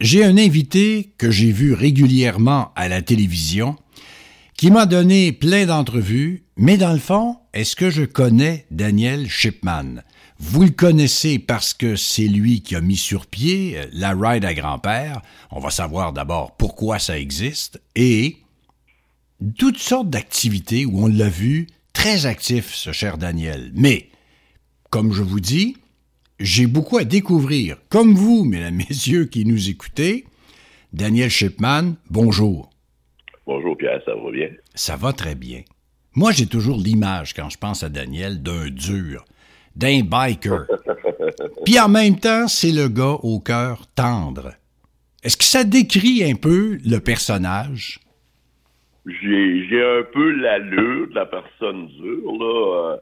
j'ai un invité que j'ai vu régulièrement à la télévision qui m'a donné plein d'entrevues, mais dans le fond, est-ce que je connais Daniel Shipman? Vous le connaissez parce que c'est lui qui a mis sur pied euh, la ride à grand-père. On va savoir d'abord pourquoi ça existe et toutes sortes d'activités où on l'a vu très actif, ce cher Daniel. Mais, comme je vous dis, j'ai beaucoup à découvrir. Comme vous, mesdames, messieurs qui nous écoutez, Daniel Shipman, bonjour. Bonjour Pierre, ça va bien? Ça va très bien. Moi, j'ai toujours l'image, quand je pense à Daniel, d'un dur d'un biker. Puis en même temps, c'est le gars au cœur tendre. Est-ce que ça décrit un peu le personnage? J'ai un peu l'allure de la personne dure, là.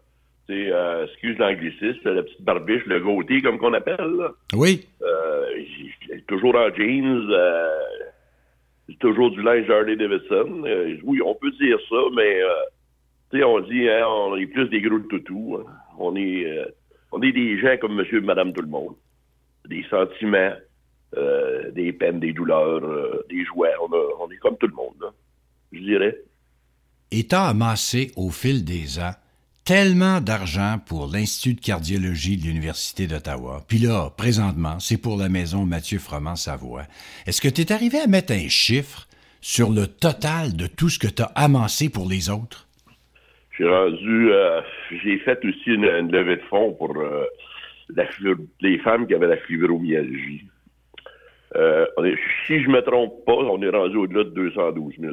C'est, euh, excuse l'anglicisme, la petite barbiche, le gauté, comme qu'on appelle, Oui. Euh, toujours en jeans, euh, toujours du linge Harley Davidson. oui, on peut dire ça, mais tu sais, on dit, hein, on est plus des gros de toutou. Hein. On est, euh, on est des gens comme monsieur et madame tout le monde. Des sentiments, euh, des peines, des douleurs, euh, des jouets. On, est comme tout le monde, je dirais. Étant amassé au fil des ans tellement d'argent pour l'Institut de cardiologie de l'Université d'Ottawa, puis là, présentement, c'est pour la maison Mathieu Froment-Savoie. Est-ce que tu es arrivé à mettre un chiffre sur le total de tout ce que tu as amassé pour les autres? J'ai rendu, euh, j'ai fait aussi une, levée de fonds pour euh, les femmes qui avaient la fibromyalgie. Euh, si je me trompe pas, on est rendu au-delà de 212 000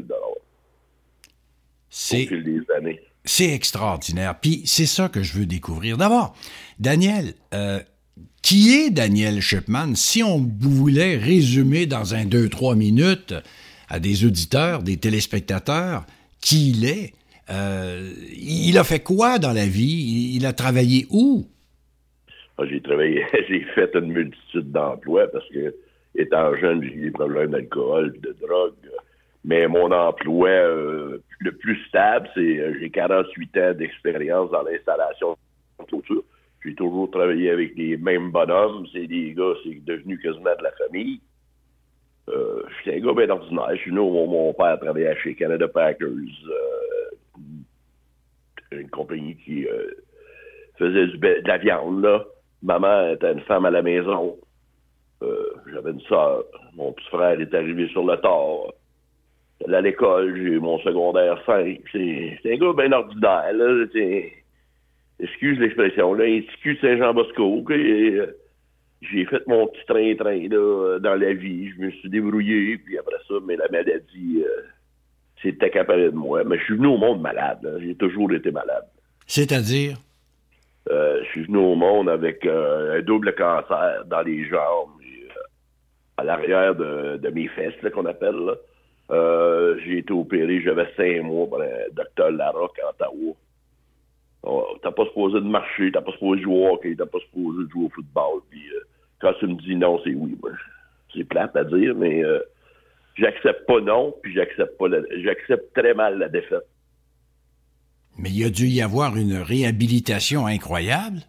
C'est, au fil des années. C'est extraordinaire. Puis c'est ça que je veux découvrir. D'abord, Daniel, qui est Daniel Shipman? Si on voulait résumer dans un 2-3 minutes à des auditeurs, des téléspectateurs, qui il est, euh, il a fait quoi dans la vie? Il a travaillé où? J'ai travaillé, j'ai fait une multitude d'emplois parce que, étant jeune, j'ai eu des problèmes d'alcool, de drogue. Mais mon emploi euh, le plus stable, c'est euh, j'ai 48 ans d'expérience dans l'installation de clôture. J'ai toujours travaillé avec les mêmes bonhommes. C'est des gars, c'est devenu quasiment de la famille. Euh, J'étais un gars bien ordinaire. Je suis mon, père travaillait chez Canada Packers une compagnie qui euh, faisait de la viande, là. Maman était une femme à la maison. Euh, j'avais une soeur. Mon petit frère est arrivé sur le tard. À l'école, j'ai eu mon secondaire 5. C'est un gars bien ordinaire, là. Excuse l'expression, là. Excuse Saint-Jean-Bosco. Euh, j'ai fait mon petit train-train, dans la vie. Je me suis débrouillé, puis après ça, mais la maladie c'était capable de moi. Mais je suis venu au monde malade. J'ai toujours été malade. C'est-à-dire? Euh, je suis venu au monde avec euh, un double cancer dans les jambes, euh, à l'arrière de, mes fesses, qu'on appelle. J'ai été opéré, j'avais cinq mois par un docteur Larocque à Ottawa. Oh, t'as pas supposé de marcher, t'as pas supposé jouer au hockey, t'as pas supposé de jouer au football. Puis quand tu me dis non, c'est oui. C'est plate à dire, mais j'accepte pas non, puis j'accepte pas j'accepte très mal la défaite. Mais il a dû y avoir une réhabilitation incroyable.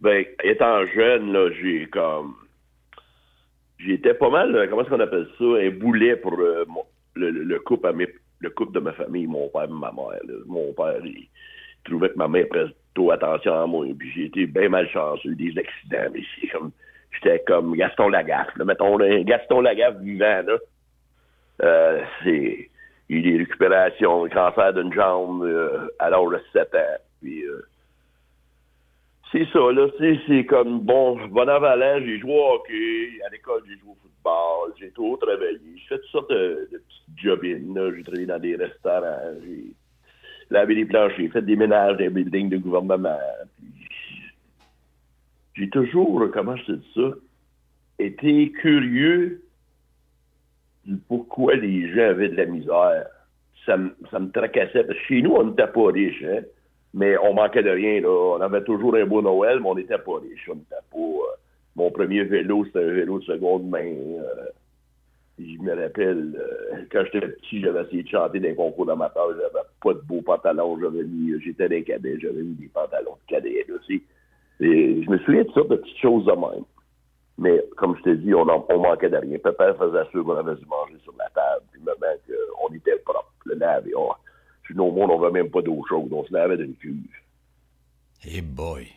Ben, étant jeune, là, j'ai comme j'étais pas mal, comment est-ce qu'on appelle ça, un boulet pour euh, le, couple à le couple de ma famille, mon père et ma mère. Mon père, il, trouvait que ma mère presque trop attention à moi. Puis j'ai été bien malchanceux, des accidents, mais c'est comme j'étais comme Gaston Lagaffe. Mettons, Gaston Lagaffe vivant, là. Euh, c'est, il a eu des récupérations, le cancer d'une jambe euh, à l'âge de 7 ans. Puis, euh, c'est ça, là, c'est comme, bon, bon avalant, j'ai joué au hockey, à l'école, j'ai joué au football, j'ai trop travaillé, j'ai fait toutes sortes de, de petites jobines, j'ai travaillé dans des restaurants, j'ai lavé des planches, j'ai fait des ménages des buildings de gouvernement, j'ai toujours, comment je te dis ça, été curieux du pourquoi les gens avaient de la misère. Ça, me tracassait. Parce que chez nous, on n'était pas riches, hein? Mais on manquait de rien. Là. On avait toujours un beau Noël, mais on n'était pas riches. On n'était pas. Euh, mon premier vélo, c'était un vélo de seconde main. Euh, je me rappelle, euh, quand j'étais petit, j'avais essayé de chanter des concours d'amateur. J'avais pas de beaux pantalons. J'avais mis, j'étais des cadets, j'avais mis des pantalons de cadets. Là, et je me souviens de ça, de petites choses de même. Mais comme je t'ai dit, on, on manquait de rien. Papa faisait sûr qu'on avait dû manger sur la table, puis maman qu'on était propre. Le laver, on, sinon, au monde, on n'avait même pas d'eau chaude. On se lavait d'une cuve. Hey boy.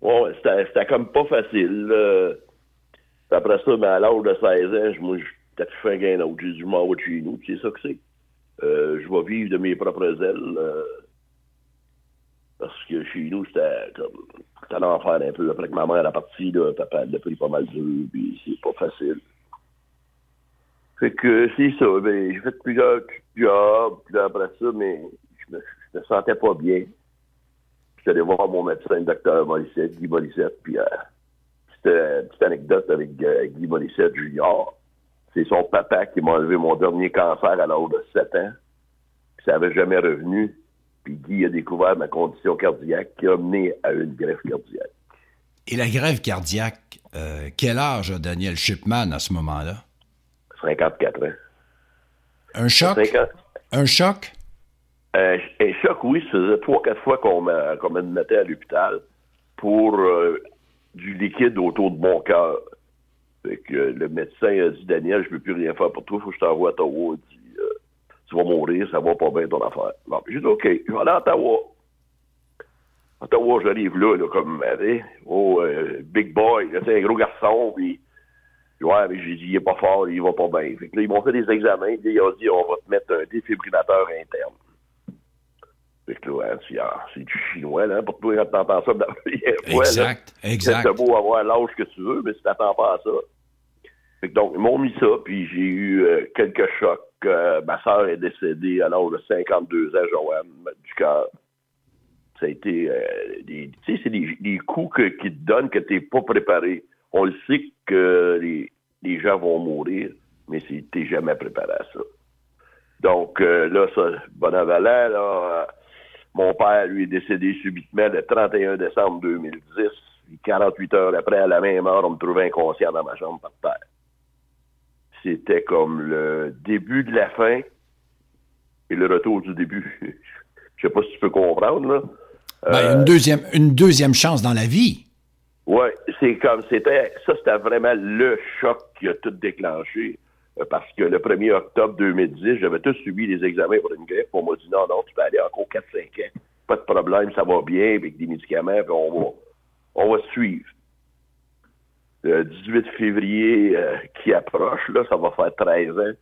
Ouais, c'était comme pas facile. Après ça, ben, à l'âge de 16 ans, moi, j'ai peut-être fait un gain autre. J'ai dû m'en de chez nous. C'est ça que c'est. Euh, je vais vivre de mes propres ailes. Euh, parce que chez nous, c'était comme. C'était un enfer un peu. Après que ma mère est partie, là, papa elle a pris pas mal de puis c'est pas facile. Fait que c'est ça. Ben, j'ai fait plusieurs jobs, puis après ça, mais je me, je me sentais pas bien. J'étais allé voir mon médecin, le docteur Morissette, Guy Morissette, puis euh, petite, petite anecdote avec euh, Guy Morissette Junior. C'est son papa qui m'a enlevé mon dernier cancer à l'âge de 7 ans. Puis ça n'avait jamais revenu. Puis Guy a découvert ma condition cardiaque qui a mené à une greffe cardiaque. Et la greffe cardiaque, euh, quel âge a Daniel Shipman à ce moment-là? 54 ans. Un choc? Un choc? un choc, oui. Ça faisait trois, quatre fois qu'on me, mettait à l'hôpital pour euh, du liquide autour de mon cœur. Fait que le médecin a dit Daniel, je ne peux plus rien faire pour toi, il faut que je t'envoie à Ottawa. Il dit euh, Tu vas mourir, ça va pas bien ton affaire. j'ai dit OK, je vais aller à Ottawa. Ottawa, j'arrive là, là, comme oh, euh, big boy, c'est un gros garçon, puis ouais, mais j'ai dit il est pas fort, il va pas bien. Fait que là, ils m'ont fait des examens, ils ont dit on va te mettre un défibrillateur interne. Fait que là, hein, c'est du chinois, là, pour toi, quand t'entends ça Exact, exact. C'est beau avoir l'âge que tu veux, mais si t'attends pas à ça. Fait que donc, ils m'ont mis ça, puis j'ai eu euh, quelques chocs. Euh, ma soeur est décédée à l'âge de 52 ans, Joanne, du cœur. Ça a été euh, des, tu sais, c'est des, coups que, qui te donnent que t'es pas préparé. On le sait que les, les gens vont mourir, mais t'es jamais préparé à ça. Donc, là, ça, là, mon père, lui, est décédé subitement le 31 décembre 2010. 48 heures après, à la même heure, on me trouvait inconscient dans ma chambre par terre. C'était comme le début de la fin et le retour du début. Je sais pas si tu peux comprendre, là. Ben, une, euh, deuxième, une deuxième chance dans la vie. Oui, c'est comme c'était ça, c'était vraiment le choc qui a tout déclenché. Euh, parce que le 1er octobre 2010, j'avais tous subi les examens pour une greffe. On m'a dit non, non, tu peux aller encore 4-5 ans. Pas de problème, ça va bien avec des médicaments, puis on va, on va suivre. Le 18 février euh, qui approche, là, ça va faire 13 ans.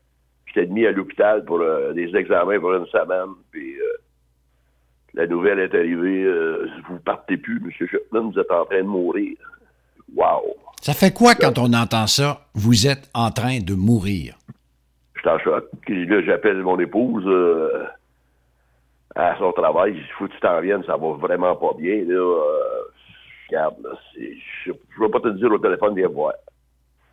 J'étais mis à l'hôpital pour euh, des examens pour une semaine, puis la nouvelle est arrivée, vous partez plus, M. Chapman, vous êtes en train de mourir. Wow! Ça fait quoi quand on entend ça? Vous êtes en train de mourir. Je suis en choc. Là, j'appelle mon épouse euh, à son travail. Il faut que tu t'en viennes, ça va vraiment pas bien. Là. Euh, regarde, je ne vais pas te dire au téléphone, viens voir.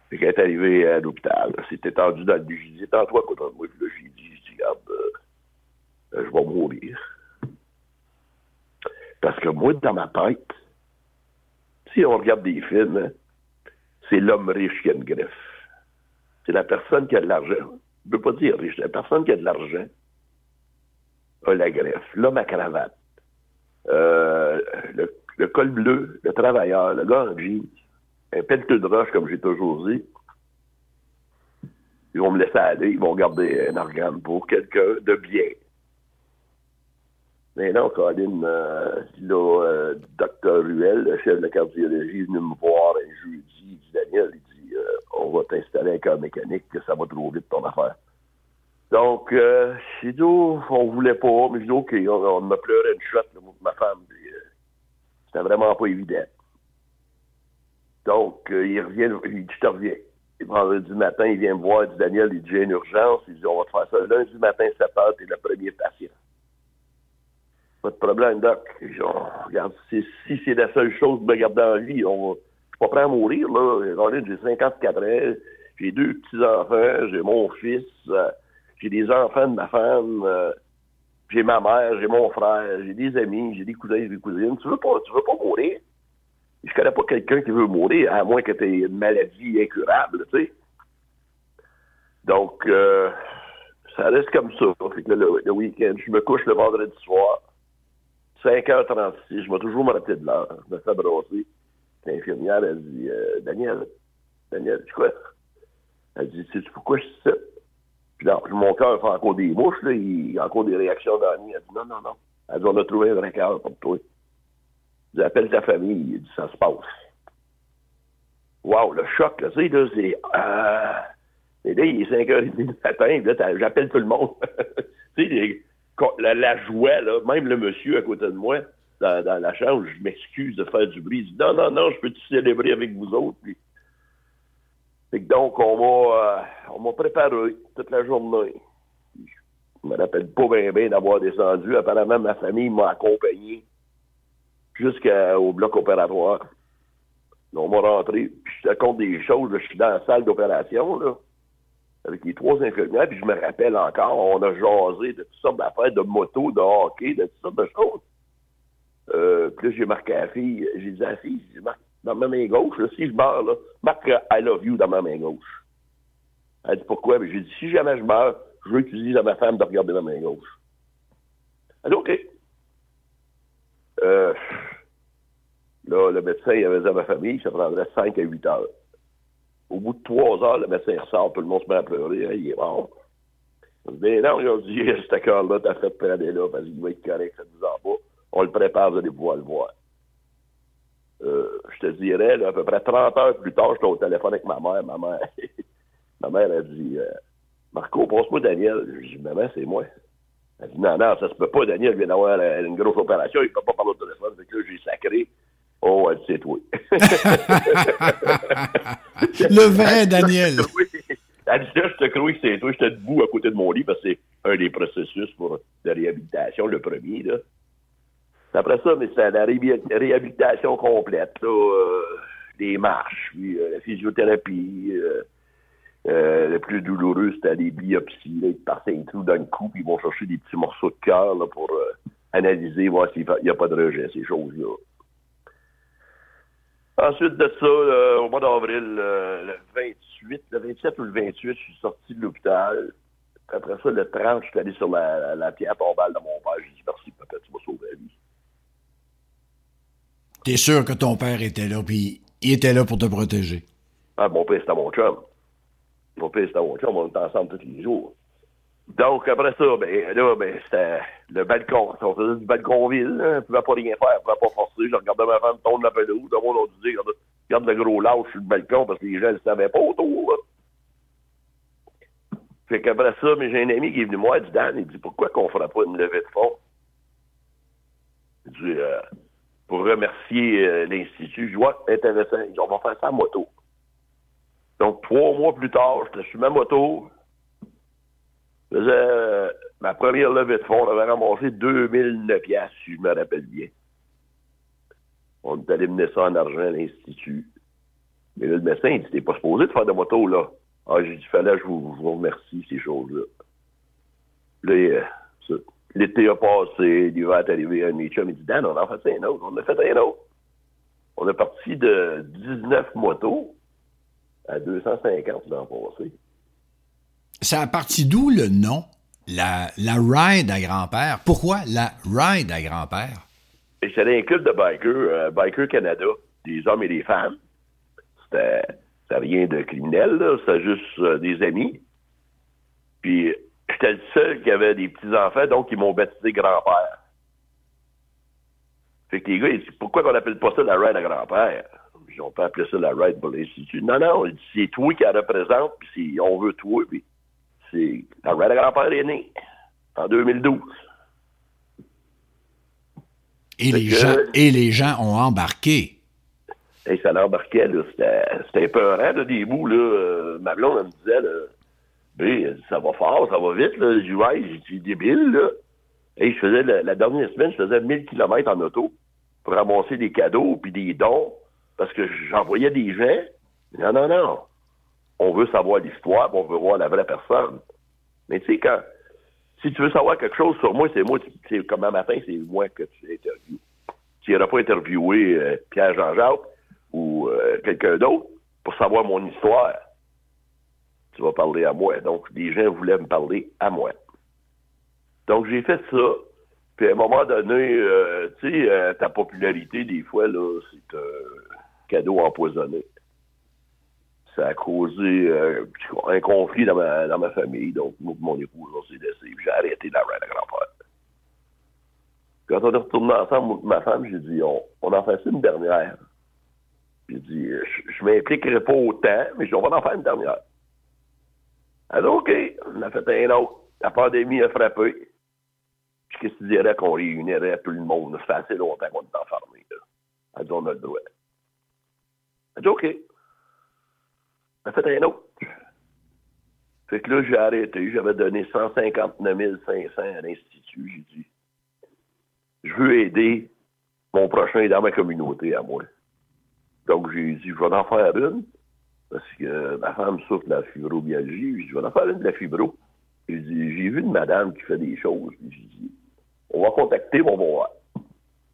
Fait qu'elle est arrivée à l'hôpital. C'était tendu dans le lit. J'ai dit, toi contre moi. Puis là, j'ai dit, regarde, euh, je vais mourir. Parce que moi, dans ma tête, si on regarde des films, c'est l'homme riche qui a une greffe. C'est la personne qui a de l'argent. Je ne veux pas dire riche. La personne qui a de l'argent a la greffe. L'homme à cravate. Euh, le, col bleu, le travailleur, le gars en jeans, un pelleteux de roche, comme j'ai toujours dit. Ils vont me laisser aller, ils vont garder un organe pour quelqu'un de bien. Mais non, Colin, euh, là, euh, docteur Ruel, le chef de la cardiologie, est venu me voir un jeudi, il dit Daniel, il dit euh, on va t'installer un cœur mécanique, que ça va trop vite ton affaire. Donc, euh, j'ai dit, on voulait pas, mais j'ai dit, OK, on, m'a pleuré une chute, là, ma femme, euh, c'était vraiment pas évident. Donc, il revient, il dit, je te reviens. Et vendredi matin, il vient me voir, il dit, Daniel, il dit, j'ai une urgence, il dit, on va te faire ça. Lundi matin, 7 heures, t'es le premier patient. Pas de problème, Doc. si, c'est la seule chose de me garder en vie, on je suis pas prêt à mourir, là. J'ai 54 ans, j'ai deux petits-enfants, j'ai mon fils, euh, j'ai des enfants de ma femme, euh, j'ai ma mère, j'ai mon frère, j'ai des amis, j'ai des cousins, et des cousines. Tu veux pas, tu veux pas mourir? Je connais pas quelqu'un qui veut mourir, à moins que tu aies une maladie incurable, tu sais. Donc, euh, ça reste comme ça. le week-end, je me couche le vendredi soir. 5h36, je vais toujours me rappeler de l'heure. Je me fais brasser. L'infirmière, elle dit euh, Daniel, Daniel, tu quoi? Elle dit, sais-tu pourquoi je suis ça? Puis là, mon cœur fait encore des mouches, là, il y a encore des réactions dans la nuit. Elle dit, non, non, non. Elle dit, on a trouvé un vrai cœur pour toi. Elle dit, appelle ta famille. Il dit, ça se passe. Wow, le choc, là, tu sais, là, c'est... Euh... Et là, il est 5h30 du matin, là, j'appelle tout le monde. tu sais, la, joie, là, même le monsieur à côté de moi, dans, la chambre, je m'excuse de faire du bruit. Il dit, non, non, non, je peux te célébrer avec vous autres. Puis, donc, on m'a, euh, on m'a préparé toute la journée. Je me rappelle pas bien, bien d'avoir descendu. Apparemment, ma famille m'a accompagné jusqu'au bloc opératoire. On m'a rentré, puis je te compte des choses. je suis dans la salle d'opération, là, avec les trois infirmières, puis je me rappelle encore, on a jasé de toutes sortes d'affaires, de motos, de hockey, de toutes sortes de choses. Euh, puis là, j'ai marqué à la fille, j'ai dit à la fille, j'ai marqué dans ma main gauche, là, si je meurs, là, marque I love you dans ma main gauche. Elle dit pourquoi? J'ai dit, si jamais je meurs, je veux que tu dises à ma femme de regarder ma main gauche. Elle dit, OK. Euh, là, le médecin, il avait dit à ma famille, ça prendrait 5 à 8 heures. Au bout de 3 heures, le médecin ressort, tout le monde se met à pleurer, hein, il est mort. Mais non, ils ont dit, cet accord-là, t'as fait prendre là, parce qu'il va être correct, ça nous en pas. On le prépare, vous allez pouvoir le voir. Euh, je te dirais, là, à peu près 30 heures plus tard, j'étais au téléphone avec ma mère. Ma mère, ma mère a dit euh, Marco, passe-moi Daniel. Je dis Maman, c'est moi. Elle dit Non, non, ça se peut pas. Daniel vient d'avoir une grosse opération, il peut pas parler au téléphone. Fait que j'ai sacré. Oh, elle dit C'est toi. Le vrai Daniel. Elle dit là, je te crois que c'est toi. J'étais debout à côté de mon lit parce que c'est un des processus pour de réhabilitation, le premier. Là. Après ça, mais c'est la réhabilitation complète, là, euh, les marches, puis euh, la physiothérapie. Euh, euh, le plus douloureux, c'était les biopsies. Là, ils te partent un trou dans le cou, puis ils vont chercher des petits morceaux de cœur pour analyser, voir s'il n'y a pas de rejet, ces choses-là. Ensuite de ça, au mois d'avril, le 28, le 27 ou le 28, je suis sorti de l'hôpital. Après ça, le 30, je suis allé sur la, la, pierre tombale de mon père. J'ai dit merci, papa, tu m'as sauvé la vie. T'es sûr que ton père était là, puis il était là pour te protéger? Ah, mon père, c'était mon chum. Mon père, c'était mon chum. On était ensemble tous les jours. Donc, après ça, ben, là, ben, c'était le balcon. On faisait du balcon-ville. Hein. On pouvait pas rien faire. On pouvait pas forcer. Je regardais ma femme tomber la pelouse. Le monde a dit, regarde, le gros lâche sur le balcon parce que les gens ne le savaient pas autour. Fait qu'après ça, mais j'ai un ami qui est venu moi, il dit, Dan, il dit, pourquoi qu'on ne fera pas une levée de fonds? Il dit, euh, pour remercier euh, l'Institut. Je vois intéressant. On va faire ça en moto. Donc, trois mois plus tard, j'étais sur ma moto. Je faisais euh, ma première levée de fonds. On avait ramassé 2009 piastres, si je me rappelle bien. On est allé mener ça en argent à l'Institut. Mais là, le médecin, il dit, pas supposé de faire de moto, là. Ah, j'ai dit, fallait, je vous, vous remercie, ces choses-là. Là, euh, ça. L'été a passé, l'hiver est arrivé, un chums, il dit Dan, on en a fait un autre. On a fait un autre. On est parti de 19 motos à 250 l'an passé. Ça a parti d'où le nom? La, la ride à grand-père? Pourquoi la ride à grand-père? C'était un club de bikers, euh, Biker Canada, des hommes et des femmes. C'était rien de criminel, c'était juste euh, des amis. Puis j'étais le seul qui avait des petits-enfants, donc ils m'ont baptisé grand-père. Fait que les gars, ils disent, pourquoi on appelle pas ça la ride à grand-père? On peut appeler ça la ride pour l'Institut. Non, non, c'est toi qui la représente, puis on veut toi, puis c'est la à grand-père est née en 2012. Et les, gens, et les gens ont embarqué. Et ça l'embarquait, là. C'était épeurant, là, des bouts, là. Euh, ma blonde, elle me disait, là, ben, ça va fort, ça va vite, là. Je j'ai débile, là. Et je faisais, la, dernière semaine, je faisais 1000 km en auto pour ramasser des cadeaux puis des dons parce que j'envoyais des gens. Non, non, non. On veut savoir l'histoire, on veut voir la vraie personne. Mais tu sais, quand, si tu veux savoir quelque chose sur moi, c'est moi, c'est comme un matin, c'est moi que tu interviews. Tu n'auras pas interviewé euh, Pierre Jean-Jacques ou euh, quelqu'un d'autre pour savoir mon histoire tu vas parler à moi. Donc, les gens voulaient me parler à moi. Donc, j'ai fait ça. Puis, à un moment donné, euh, tu sais, ta popularité, des fois, là, c'est un cadeau empoisonné. Ça a causé euh, un conflit dans ma, dans ma famille. Donc, mon épouse, on s'est laissé. J'ai arrêté la ride à grand-père. Quand on est retourné ensemble, ma femme, j'ai dit, on, on en fait une dernière. J'ai dit, je, ne m'impliquerai pas autant, mais on va en faire une dernière. Elle a dit, OK, on a fait un autre. La pandémie a frappé. Puis qu'est-ce que tu dirais qu'on réunirait tout le monde? Ça fait assez longtemps qu'on est enfermé. Elle dit, on a le droit. Elle a dit, OK. A fait un autre. Fait que là, j'ai arrêté. J'avais donné 159 500 à l'Institut. J'ai dit, je veux aider mon prochain dans ma communauté à moi. Donc, j'ai dit, je vais en faire une, parce que ma femme souffre de la fibromyalgie. Je vais en faire une de la fibro. J'ai dit, j'ai vu une madame qui fait des choses. J'ai dit, on va contacter, on va voir.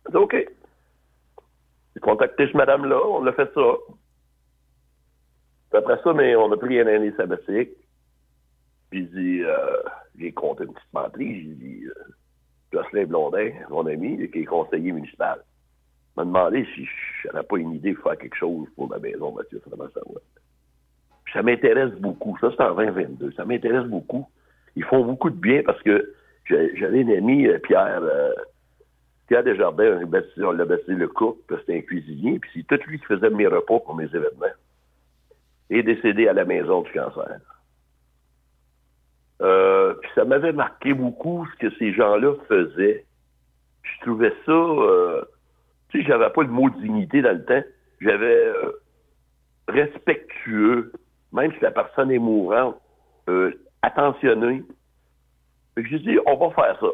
J'ai dit, OK. J'ai contacté cette madame-là, on a fait ça. Après ça, mais on a pris une année sabbatique. Puis euh, j'ai compté une petite menterie. J'ai dit, euh, Jocelyn Blondin, mon ami, qui est conseiller municipal, m'a demandé si j'avais pas une idée de faire quelque chose pour ma maison, Mathieu, ça. M'intéresse beaucoup. Ça, c'est en 2022. Ça m'intéresse beaucoup. Ils font beaucoup de bien parce que j'avais un ami, euh, Pierre, euh, Pierre Desjardins, on l'a baptisé le que c'était un cuisinier, puis c'est tout lui qui faisait mes repas pour mes événements. Est décédé à la maison du cancer. Euh, puis ça m'avait marqué beaucoup ce que ces gens-là faisaient. Je trouvais ça, euh, tu sais, j'avais pas le mot dignité dans le temps. J'avais euh, respectueux, même si la personne est mourante, attentionné. Fait que j'ai dit, on va faire ça.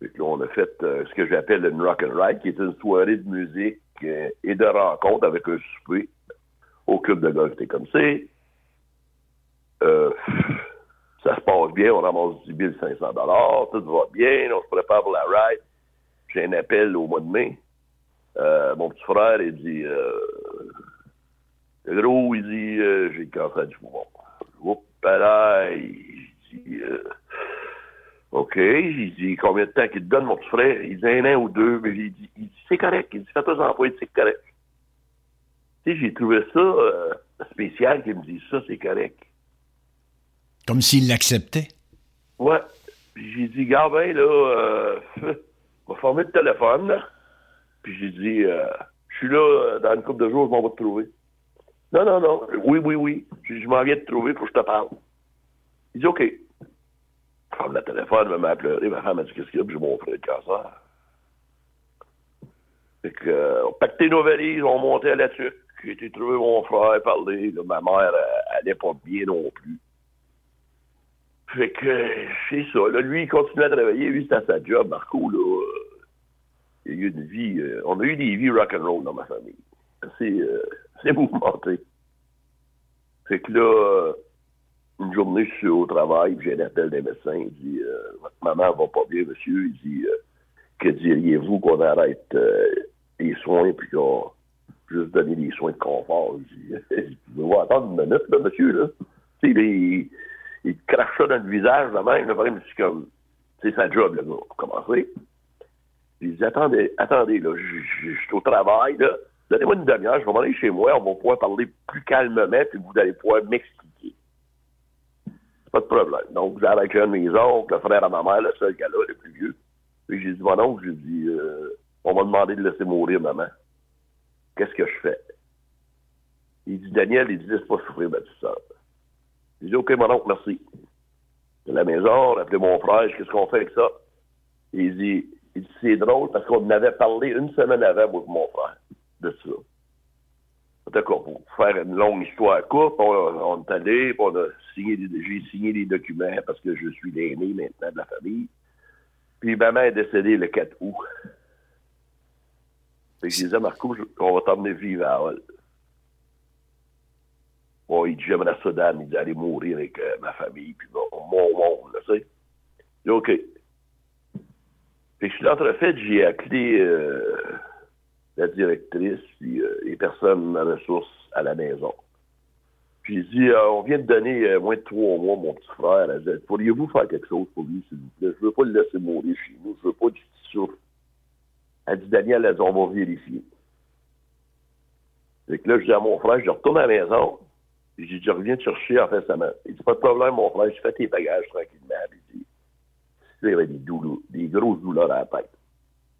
Fait que là, on a fait ce que j'appelle une rock and ride, qui est une soirée de musique et de rencontre avec un souper au club de golf comme c'est. Euh, ça se passe bien, on ramasse 10 500 tout va bien, on se prépare pour la ride. J'ai un appel au mois de mai. Euh, mon petit frère, il dit, euh, gros, il dit, euh, j'ai le cancer du poumon. Oups, là, il dit, euh, OK, j'ai dit, combien de temps qu'il te donne, mon petit frère? Il dit un an ou deux, mais il dit, il dit c'est correct. Il dit, fais-toi employer, c'est correct. J'ai trouvé ça euh, spécial qu'il me dise ça, c'est correct. Comme s'il l'acceptait? Ouais. J'ai dit, gars, ben, là, euh, on va former le téléphone, là. Puis j'ai dit, euh, je suis là, euh, dans une couple de jours, je m'en vais te trouver. Non, non, non. Oui, oui, oui. Je, je m'en viens te trouver, faut que je te parle. Il dit, OK. Je ferme le téléphone, elle m'a pleuré. Ma femme m'a dit, qu'est-ce qu'il y a? Puis j'ai mon frère de cancer. Fait que, on pacté nos valises, on montait là-dessus. J'ai été trouver mon frère, parler. Là, ma mère, elle, allait pas bien non plus. Fait que, c'est ça. Là, lui, il continue à travailler. Lui, c'était sa job, Marco, là. Il a eu une vie... Euh, on a eu des vies rock'n'roll dans ma famille. C'est euh, c'est mouvementé. Fait que là, une journée, je suis au travail, j'ai un appel des médecins. Il dit euh, Votre maman va pas bien, monsieur. Il dit euh, Que diriez-vous qu'on arrête euh, les soins, puis qu'on juste donner des soins de confort? Je dis Vous attendre une minute, là, monsieur, là. Tu sais, il, il crache ça dans le visage, la même. Problème, c'est comme, c'est sa job, là, pour commencer. Il dit, attendez, attendez, là, je suis au travail, là. Donnez-moi une demi-heure, je vais aller chez moi, on va pouvoir parler plus calmement, puis vous allez pouvoir m'expliquer. Pas de problème. Donc, j'ai avec un de mes oncles, le frère à ma mère, le seul gars-là, le plus vieux. Puis j'ai dit, mon oncle, j'ai dit, euh, on m'a demandé de laisser mourir maman. Qu'est-ce que je fais? Il dit, Daniel, il dit, laisse pas souffrir ma petite soeur. J'ai dit, OK, mon oncle, merci. De la maison, rappelez mon frère, qu'est-ce qu'on fait avec ça? il dit, c'est drôle parce qu'on en avait parlé une semaine avant, moi mon frère, de ça. D'accord, pour faire une longue histoire courte, on, on est allé, on a signé j'ai signé des documents parce que je suis l'aîné maintenant de la famille. Puis ma mère est décédée le 4 août. Fait je disais, Marco, on va t'emmener vivre à Hall. Bon, il dit, j'aimerais ça, Dan, il dit, aller mourir avec euh, ma famille, puis bon, mon monde, tu sais. Dit, OK. Fait que je suis l'entrefait, j'ai appelé euh, la directrice, puis euh, les personnes ressources à la maison. Puis j'ai dit, euh, on vient de donner moins de trois mois, mon petit frère. Elle dit, pourriez-vous faire quelque chose pour lui, s'il vous plaît? Je veux pas le laisser mourir chez nous, je veux pas qu'il souffre. Elle dit, Daniel, elle dit, on va vérifier. Fait que là, je dis à mon frère, je retourne à la maison. J'ai dit, je reviens te chercher en fin de semaine. Il dit, pas de problème, mon frère, je fais tes bagages tranquillement. Il dit, il avait des, douleurs, des grosses douleurs à la tête.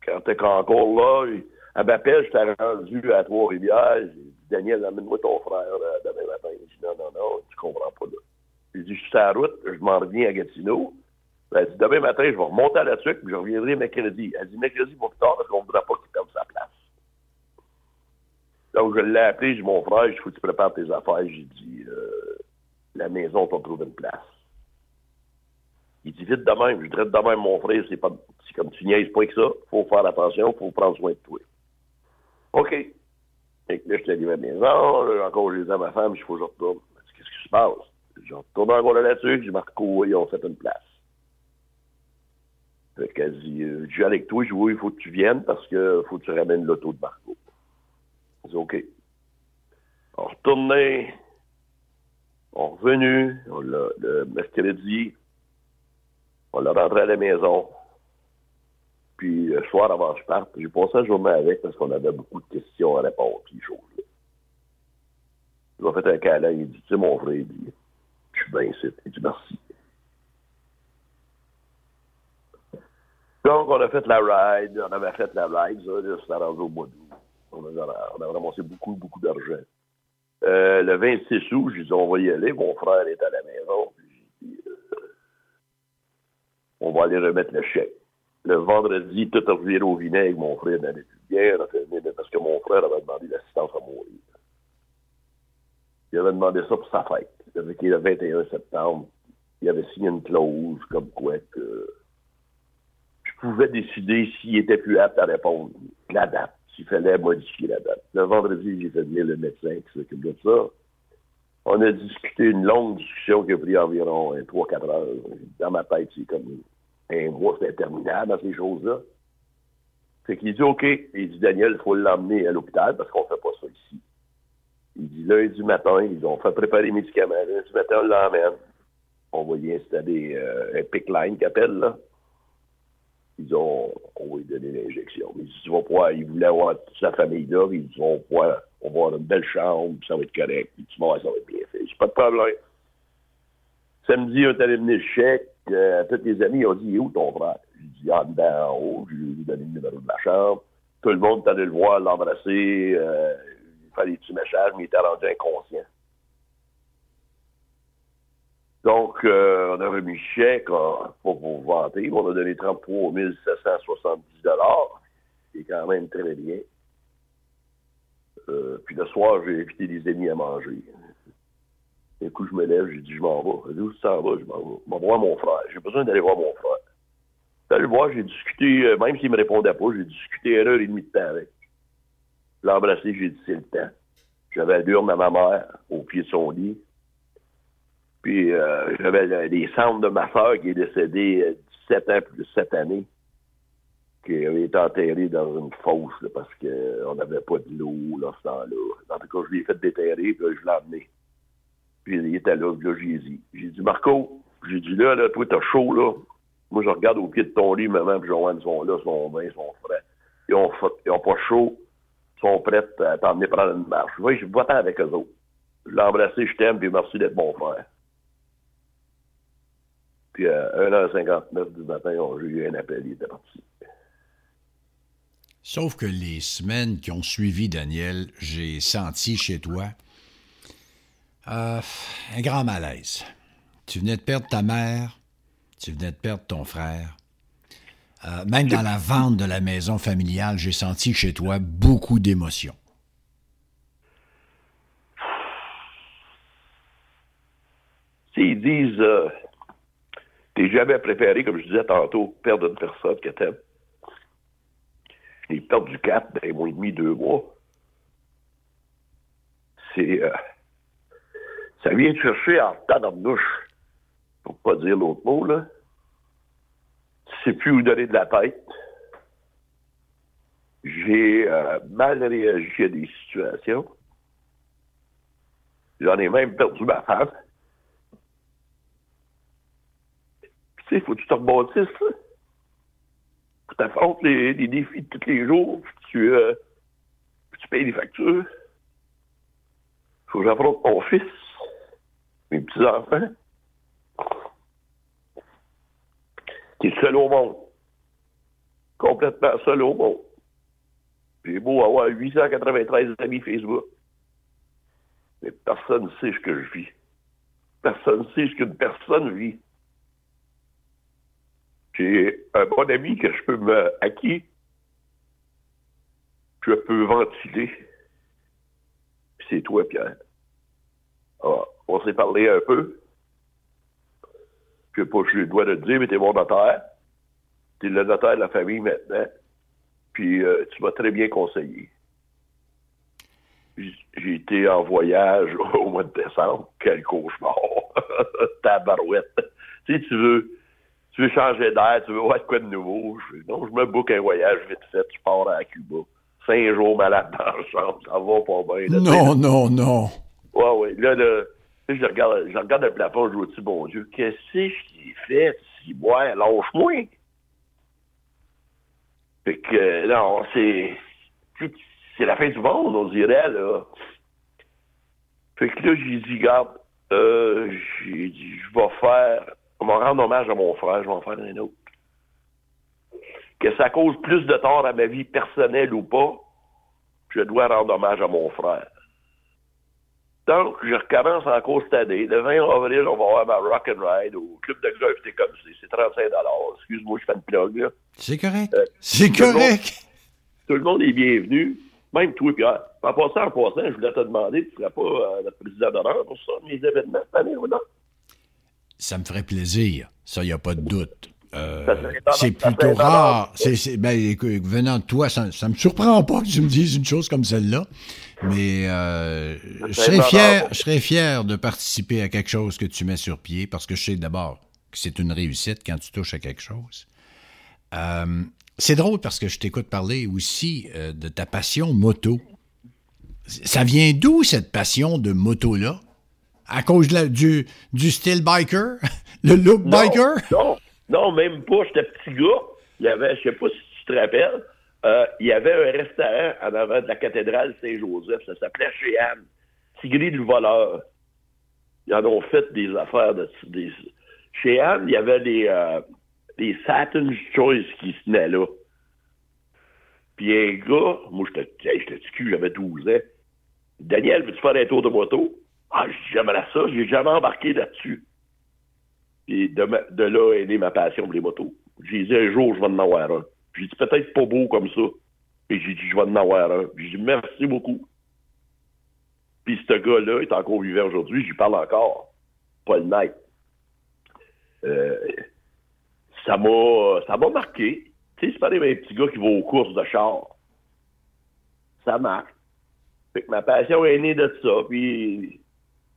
Quand t'es encore là, à m'appelle, je t'ai rendu à Trois-Rivières. J'ai dit, Daniel, amène-moi ton frère là, demain matin. Il dit, non, non, non, tu comprends pas là. J'ai dit, je suis sur la route, je m'en reviens à Gatineau. Elle dit, demain matin, je vais remonter à la tuque, puis je reviendrai mercredi. Elle dit, mercredi, pas plus tard, parce qu'on ne voudra pas qu'il perde sa place. Donc, je l'ai appelé, j'ai dit, mon frère, il faut que tu prépares tes affaires. J'ai dit, euh, la maison, on trouver une place. Il dit, vite de même, je traite de même mon frère, c'est pas, c'est comme tu niaises pas que ça, faut faire attention, faut prendre soin de toi. OK. Et là, je suis arrivé à la maison, là, encore, j'ai dit à ma femme, il faut que je retourne. Qu'est-ce qui se passe? Je retourne encore là-dessus, j'ai Marco, ils ont fait une place. Fait qu'elle dit, euh, je vais avec toi, je oui, il faut que tu viennes parce que faut que tu ramènes l'auto de Marco. Je dis, OK. On retourné, on revenu, on l'a, le mercredi, on l'a rentré à la maison. Puis le soir avant que je parte, j'ai passé la journée avec parce qu'on avait beaucoup de questions à répondre, puis choses. Il m'a fait un câlin, il dit, tu sais, mon frère, il dit, je suis bien ici. Il dit, merci. Donc, on a fait la ride, on avait fait la ride, ça, c'était rendu au mois d'août. On on a ramassé beaucoup, beaucoup d'argent. Euh, le 26 août, je dit, on va y aller, mon frère est à la maison, dit, euh, on va aller remettre le chèque. Le vendredi, tout a reviré au vinaigre, mon frère n'allait plus bien, parce que mon frère avait demandé l'assistance à mourir. Il avait demandé ça pour sa fête. C'était le 21 septembre. Il avait signé une clause comme quoi que pouvais décider s'il était plus apte à répondre la date, s'il fallait modifier la date. Le vendredi, j'ai fait venir le médecin qui s'occupe de ça. On a discuté une longue discussion qui a pris environ 3-4 heures. Dans ma tête, c'est comme un mois, c'est interminable dans ces choses-là. Fait qu'il dit OK. Il dit Daniel, il faut l'emmener à l'hôpital parce qu'on fait pas ça ici. Il dit lundi matin, ils ont fait préparer les médicaments. Lundi matin, on l'emmène. On va y installer euh, un pick line qu'appelle là. Ils ont, on lui donner l'injection. Mais tu vas pouvoir, il voulait avoir toute sa famille là, ils vont pouvoir, on va avoir une belle chambre, ça va être correct, puis tu vas ça va être bien fait. C'est pas de problème. Samedi, on est allé venir le chèque. Euh, tous les amis ont dit, où ton frère? J'ai dit, ah, dedans, en haut. Je lui ai donné le numéro de la chambre. Tout le monde est allé le voir, l'embrasser, euh, faire des petits messages, mais il était rendu inconscient. Donc, euh, on a remis chèque, pas pour vanter, on a donné 33 770 qui est quand même très bien. Euh, puis le soir, j'ai invité des amis à manger. Un coup, je me lève, j'ai dit, je m'en vais. Elle dit, où tu t'en vas? Je m'en vais. Je vais voir mon frère. J'ai besoin d'aller voir mon frère. J'allais le voir, j'ai discuté, euh, même s'il me répondait pas, j'ai discuté une heure et demie de temps avec. Je l'ai embrassé, j'ai dit, c'est le temps. J'avais l'urne à ma mère, au pied de son lit. Puis euh, j'avais les cendres de ma soeur qui est décédée 17 ans plus 7 années, qui avait été enterrée dans une fosse parce qu'on n'avait pas de l'eau là, ce temps-là. En tout cas, je l'ai fait déterrer, puis là, je l'ai emmené. Puis il était là, puis là, j'ai dit. J'ai dit, Marco, j'ai dit là, là, toi, t'as chaud, là. Moi, je regarde au pied de ton lit, maman puis Joanne sont là, sont bien, sont frais. Ils ont, ils ont pas chaud, ils sont prêts à t'emmener prendre une marche. Je bois avec eux autres. Je l'ai embrassé, je t'aime, puis merci d'être mon frère. Puis à 1h59 du matin, j'ai eu un appel, il était parti. Sauf que les semaines qui ont suivi Daniel, j'ai senti chez toi euh, un grand malaise. Tu venais de perdre ta mère, tu venais de perdre ton frère. Euh, même dans la vente de la maison familiale, j'ai senti chez toi beaucoup d'émotions. S'ils disent euh, T'es jamais préféré, comme je disais tantôt, perdre une personne que t'aimes. J'ai perdu quatre dans un mois et demi, deux mois. C'est. Euh, ça vient te chercher en temps dans bouche. Pour pas dire l'autre mot, là. Sais plus où donner de la tête. J'ai euh, mal réagi à des situations. J'en ai même perdu ma femme. Tu sais, faut que tu te rebâtisses. Faut t'affronter les, les, défis de tous les jours, puis tu, euh, tu payes des factures. faut que j'affronte mon fils, mes petits-enfants, est seul au monde. Complètement seul au monde. J'ai beau avoir 893 amis Facebook. Mais personne ne sait ce que je vis. Personne ne sait ce qu'une personne vit. J'ai un bon ami que je peux me. à je peux ventiler. C'est toi, Pierre. Ah, on s'est parlé un peu. Je sais pas si je dois le dire, mais t'es mon notaire. T'es le notaire de la famille maintenant. Puis euh, tu m'as très bien conseillé. J'ai été en voyage au mois de décembre. Quel cauchemar! Tabarouette. Sais, tu veux, tu veux changer d'air, tu veux voir quoi de nouveau. Je, non, je me boucle un voyage vite fait, je pars à Cuba. Cinq jours malade dans la chambre, ça va pas bien. non, non, non. Ouais, ouais. Là, là je regarde, je regarde le plafond, je dis, bon Dieu, qu'est-ce que j'ai fait? Si, ouais, lâche-moi. Fait que, non, c'est. C'est la fin du monde, on dirait, là. Fait que là, j'ai dit, garde, euh, j'ai dit, je vais faire. On va rendre hommage à mon frère, je vais en faire un autre. Que ça cause plus de tort à ma vie personnelle ou pas, je dois rendre hommage à mon frère. Donc, je recommence encore cette année. Le 20 avril, on va avoir ma Rock and Ride au club de golf comme c'est 35 Excuse-moi, je fais une plug, là. C'est correct. Euh, c'est correct. tout le monde est bienvenu. Même toi, Pierre. En passant, en passant, je voulais te demander, tu ne serais pas euh, notre président d'honneur pour ça, mes événements cette année ou non? Ça me ferait plaisir. Ça, il n'y a pas de doute. Euh, c'est plutôt rare. C'est, ben, venant de toi, ça ne me surprend pas que tu me dises une chose comme celle-là. Mais euh, je, serais fier, je serais fier de participer à quelque chose que tu mets sur pied parce que je sais d'abord que c'est une réussite quand tu touches à quelque chose. Euh, c'est drôle parce que je t'écoute parler aussi de ta passion moto. Ça vient d'où cette passion de moto-là? À cause de du, du style biker? Le look biker? Non, non, même pas. J'étais petit gars. Il y avait, je sais pas si tu te rappelles, euh, il y avait un restaurant en avant de la cathédrale Saint-Joseph. Ça s'appelait Chez Anne. Tigri le voleur. Ils en ont fait des affaires de. Des... Chez Anne, il y avait des, euh, des Choice qui se tenaient là. Puis un gars, moi j'étais j'étais cul, j'avais 12 ans. Daniel, veux-tu faire un tour de moto? Ah, j'aimerais ça, j'ai jamais embarqué là-dessus. Puis de, là est née ma passion pour les motos. J'ai dit un jour, je vais en avoir un. J'ai dit peut-être pas beau comme ça. Et j'ai dit, je vais en avoir un. J'ai dit merci beaucoup. Puis ce gars-là est encore vivant aujourd'hui, j'y parle encore. Paul Knight. Euh, ça m'a ça m'a marqué. Tu sais, c'est pas des petits gars qui vont aux courses de char. Ça marque. Fait que ma passion est née de ça. Puis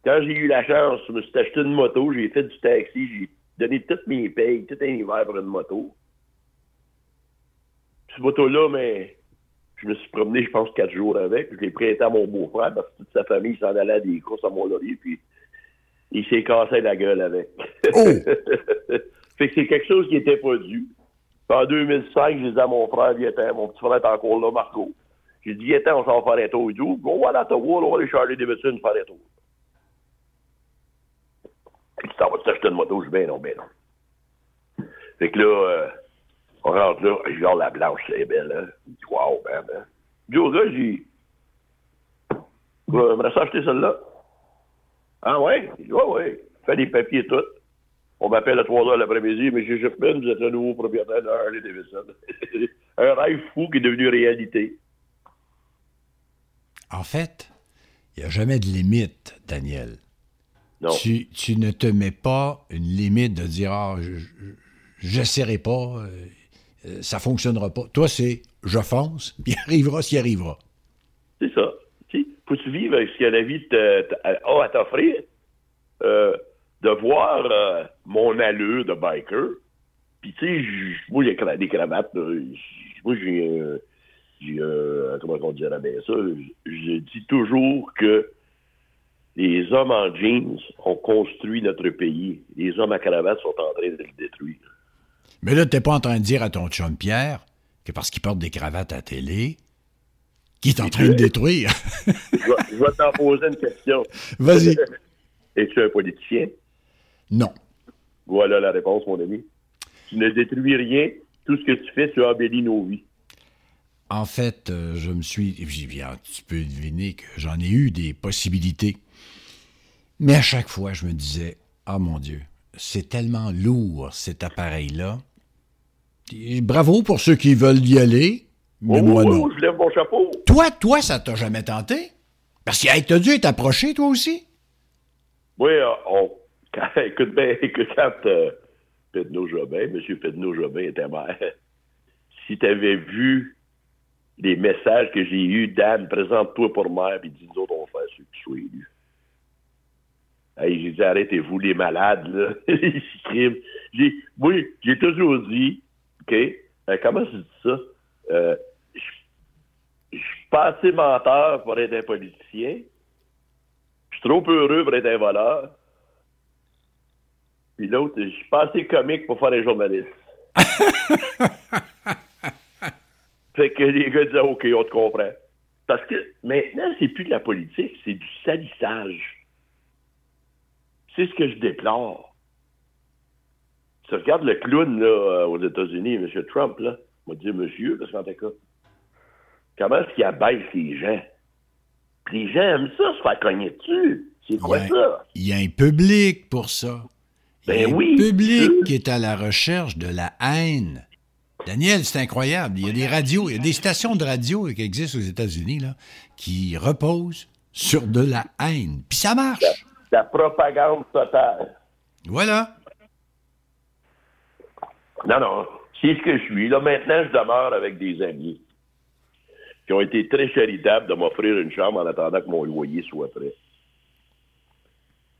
quand j'ai eu la chance, je me suis acheté une moto, j'ai fait du taxi, j'ai donné toutes mes payes, tout un hiver pour une moto. Cette moto-là, mais je me suis promené, je pense, quatre jours avec. Je l'ai prêté à mon beau-frère parce que toute sa famille s'en allait à des courses à Mont-Laurier, puis il s'est cassé la gueule avec. Oh! fait que c'est quelque chose qui était pas dû. En 2005, j'ai dit à mon frère, viens mon petit frère est encore là, Marco. J'ai dit, viens on s'en va faire un tour et tout. On va aller à Ottawa, on va aller charger des médecines, faire un tour. Puis tu t'en vas t'acheter une moto, je dis, ben non, ben non. Fait que là, euh, on rentre là, je regarde la blanche, c'est belle, hein. Je dis, wow, ben, ben. Je dis au gars, j'ai. J'aimerais ça acheter celle-là? Ah ouais? Il dit, ouais, ouais. Fais des papiers tout. On m'appelle à 3 heures l'après-midi, chez Shipman, vous êtes le nouveau propriétaire de Harley Davidson. Un rêve fou qui est devenu réalité. En fait, il n'y a jamais de limite, Daniel. Tu, tu, ne te mets pas une limite de dire Ah, je n'essaierai pas, euh, euh, ça ne fonctionnera pas. Toi, c'est je fonce, puis il arrivera ce qui arrivera. C'est ça. Faut-tu vivre avec ce que la vie a à t'offrir? Euh, de voir mon allure de biker. Puis, tu sais, moi, y a des cravates. moi, j'ai. comment on dirait bien ça? Je dis toujours que les hommes en jeans ont construit notre pays. Les hommes à cravate sont en train de le détruire. Mais là, tu n'es pas en train de dire à ton chum Pierre que parce qu'il porte des cravates à télé, qui est en train de détruire. je vais, t'en poser une question. Vas-y. Es-tu un politicien? Non. Voilà la réponse, mon ami. Tu ne détruis rien. Tout ce que tu fais, tu embellis nos vies. En fait, euh, je me suis. Tu peux deviner que j'en ai eu des possibilités. Mais à chaque fois, je me disais Ah mon Dieu, c'est tellement lourd cet appareil-là. Bravo pour ceux qui veulent y aller. Mais oh, moi, oh, non. je lève mon chapeau. Toi, toi, ça t'a jamais tenté? Parce que t'as dû être approché, toi aussi? Oui, euh, on, écoute bien, écoute, quand euh, Jobin, M. Pedno Jobin était maire, si tu avais vu les messages que j'ai eus, Dan, présente-toi pour maire, puis dis nous autres, on va faire ce que tu sois élu. Hey, j'ai dit, arrêtez-vous, les malades, là. Ils J'ai, oui, j'ai toujours dit, OK, euh, comment je dis ça? Euh, je suis pas assez menteur pour être un politicien. Je suis trop heureux pour être un voleur. Puis l'autre, je suis pas assez comique pour faire un journaliste. fait que les gars disaient, OK, on te comprend. Parce que maintenant, c'est plus de la politique, c'est du salissage. C'est ce que je déplore. Tu regardes le clown là, euh, aux États-Unis, M. Trump, là, on va dire monsieur, parce qu'en tout cas, comment est-ce qu'il abaisse les gens? Puis les gens aiment ça, se faire cogner dessus. C'est quoi ça? Il y a un public pour ça. Il y a Ben un oui. public qui est à la recherche de la haine. Daniel, c'est incroyable. Il y a des radios, il y a des stations de radio qui existent aux États-Unis là, qui reposent sur de la haine. Puis ça marche. La, propagande totale. Voilà. Non, non. C'est ce que je suis. Là, maintenant, je demeure avec des amis qui ont été très charitables de m'offrir une chambre en attendant que mon loyer soit prêt.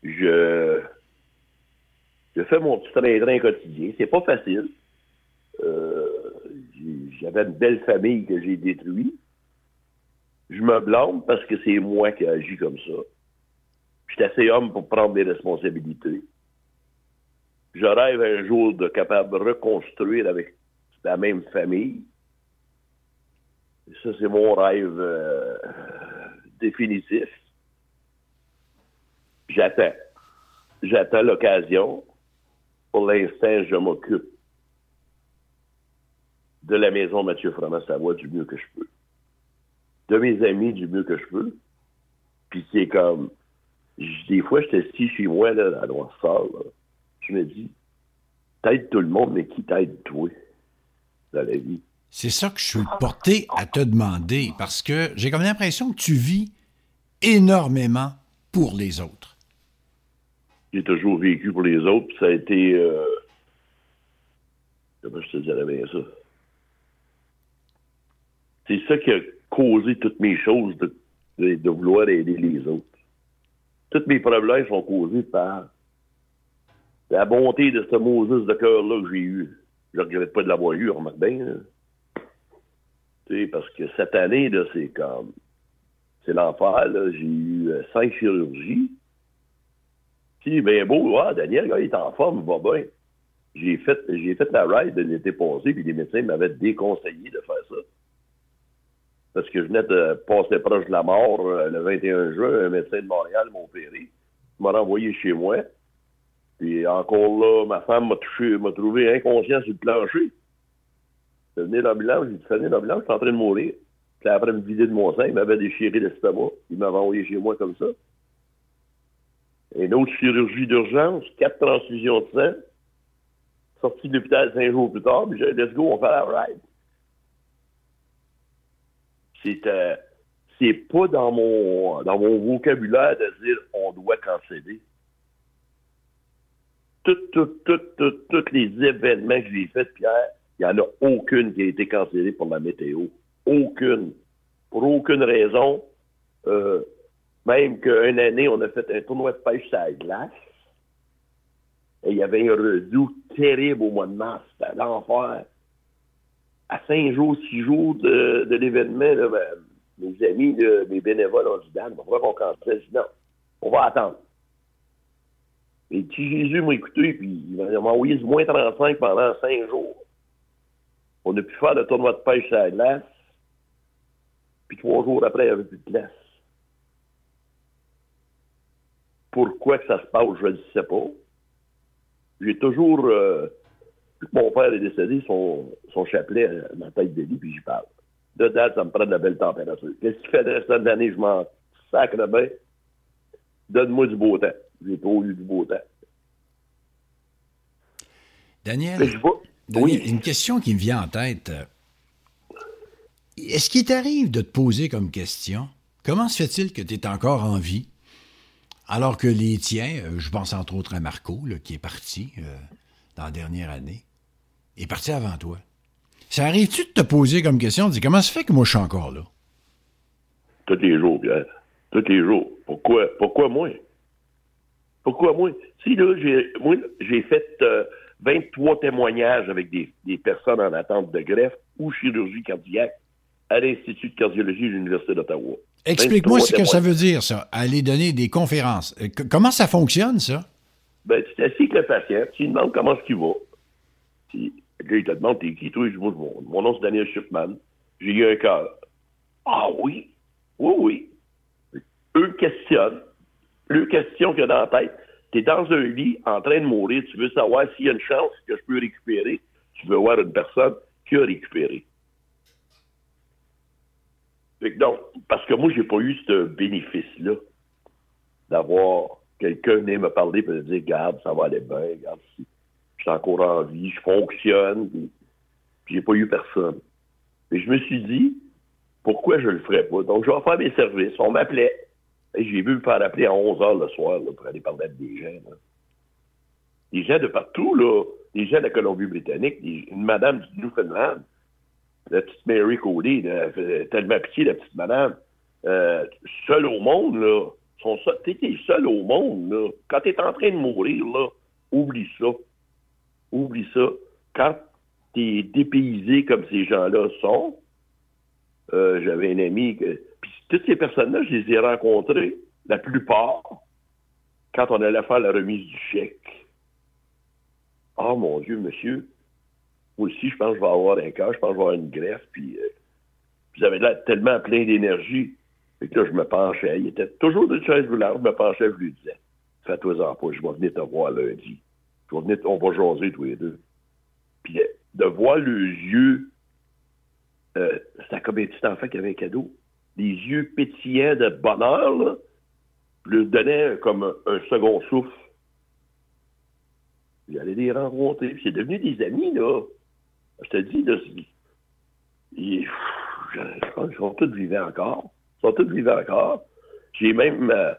Je, je fais mon petit train-train quotidien. C'est pas facile. Euh, J'avais une belle famille que j'ai détruite. Je me blâme parce que c'est moi qui ai agi comme ça. Je suis assez homme pour prendre des responsabilités. Je rêve un jour de capable de reconstruire avec la même famille. Ça, c'est mon rêve euh, définitif. J'attends. J'attends l'occasion. Pour l'instant, je m'occupe de la maison Mathieu Froment Savoie du mieux que je peux. De mes amis du mieux que je peux. Puis c'est comme, des fois, j'étais assis chez moi, là, à Noirceur, là. je me dis, t'aides tout le monde, mais qui t'aide toi dans la vie? C'est ça que je suis porté à te demander parce que j'ai comme l'impression que tu vis énormément pour les autres. J'ai toujours vécu pour les autres, puis ça a été... euh, Comment je te dirais bien ça? C'est ça qui a causé toutes mes choses de, de- de vouloir aider les autres. Tous mes problèmes sont causés par la bonté de ce Moses de cœur-là que j'ai eu. Je regrette pas de l'avoir eu, remarque bien. Tu sais, parce que cette année, là, c'est comme... C'est l'enfer, là. J'ai eu euh, cinq chirurgies. Puis, ben beau, Daniel, il est en forme, il va bien. J'ai fait, j'ai fait la ride de l'été passé, puis les médecins m'avaient déconseillé de faire ça. Parce que je venais de passer proche de la mort euh, le 21 juin, un médecin de Montréal m'a opéré. M'a renvoyé chez moi. Puis encore là, ma femme m'a touché, m'a trouvé inconscient sur le plancher. Je venais l'ambulance, j'ai dit, venez l'ambulance, je suis en train de mourir. Puis après me vider de mon sein, il m'avait déchiré l'estomac. Il m'avait envoyé chez moi comme ça. Une autre chirurgie d'urgence, quatre transfusions de sang. Sorti de l'hôpital cinq jours plus tard, puis j'ai let's go, on fait la ride. C'est, euh, c'est pas dans mon, vocabulaire de dire on doit canceller. Tous tout, tout, tout, tous les événements que j'ai faits, Pierre, il n'y en a aucune qui a été cancellée pour la météo. Aucune. Pour aucune raison. Euh, même qu'une année, on a fait un tournoi de pêche sur la glace. Et il y avait un redout terrible au mois de mars. C'était l'enfer. À cinq jours, six jours de, de l'événement, ben, mes amis, là, mes bénévoles ont dit, Dan, pourquoi qu'on cancelle? Non, on va attendre. Et si Jésus m'a écouté, puis il m'a envoyé du moins 35 pendant cinq jours. On a pu faire le tournoi de pêche sur la glace. Puis trois jours après, il n'y avait plus de place. Pourquoi que ça se passe, je ne sais pas. J'ai toujours, euh, mon père est décédé, son, son chapelet à ma tête de lit, puis j'y parle. De date, ça me prend de la belle température. Qu'est-ce qu'il fait le restant de l'année? Je m'en sacre bien? Donne-moi du beau temps. J'ai pas eu du beau temps. Daniel, une question qui me vient en tête. Est-ce qu'il t'arrive de te poser comme question, comment se fait-il que tu es encore en vie, alors que les tiens, euh, je pense entre autres à Marco, qui est parti euh, dans la dernière année, est parti avant toi? Ça arrive-tu de te poser comme question, de dire comment se fait que moi je suis encore là? Tous les jours, Pierre. Tous les jours. Pourquoi, pourquoi moi? Pourquoi moi? Si là, j'ai, moi, j'ai fait euh, 23 témoignages avec des, des, personnes en attente de greffe ou chirurgie cardiaque à l'Institut de cardiologie de l'Université d'Ottawa. Explique-moi ce que ça veut dire, ça, aller donner des conférences. Euh, comment ça fonctionne, ça? Ben, tu t'assieds avec le patient, tu lui demandes comment est-ce qu'il va. Là, il te demande, t'es qui, toi? Je dis, mon, mon nom, c'est Daniel Shipman. J'ai eu un cœur. Ah oui? Oui, oui. Eux questionnent. Le question qu'il y a dans la tête, tu es dans un lit en train de mourir, tu veux savoir s'il y a une chance que je peux récupérer, tu veux voir une personne qui a récupéré. donc, parce que moi, j'ai pas eu ce bénéfice-là d'avoir quelqu'un venir me parler et me dire Garde, ça va aller bien, regarde, je encore en vie, je fonctionne, puis, puis j'ai pas eu personne. Et je me suis dit, pourquoi je le ferais pas? Donc, je vais faire mes services. On m'appelait. J'ai vu me faire appeler à 11 h le soir pour aller parler avec des gens. Des gens de partout, là. Des gens de la Colombie-Britannique, une madame du Newfoundland, la petite Mary Cody, tellement pitié, la petite madame. Euh, seule au monde, là. T'es seul au monde, là. Quand t'es en train de mourir, là, oublie ça. Oublie ça. Quand t'es dépaysé comme ces gens-là sont, euh, j'avais un ami que toutes ces personnes-là, je les ai rencontrées, la plupart, quand on allait faire la remise du chèque. Oh mon Dieu, monsieur, moi aussi, je pense que je vais avoir un cas, je pense que je vais avoir une greffe, puis, euh, puis j'avais là tellement plein d'énergie. Et que là, je me penchais. Il était toujours de chaise roulante, je me penchais, je lui disais, fais-toi-en pas, je vais venir te voir lundi. Venir, on va jaser tous les deux. Puis de voir le yeux, euh, c'était comme un petit enfant qui avait un cadeau des yeux pétillants de bonheur, là, leur donnait comme un, second souffle. J'allais les rencontrer. C'est devenu des amis, là. Je te dis, là, ils, je, sont tous vivants encore. Ils sont tous vivants encore. J'ai même euh,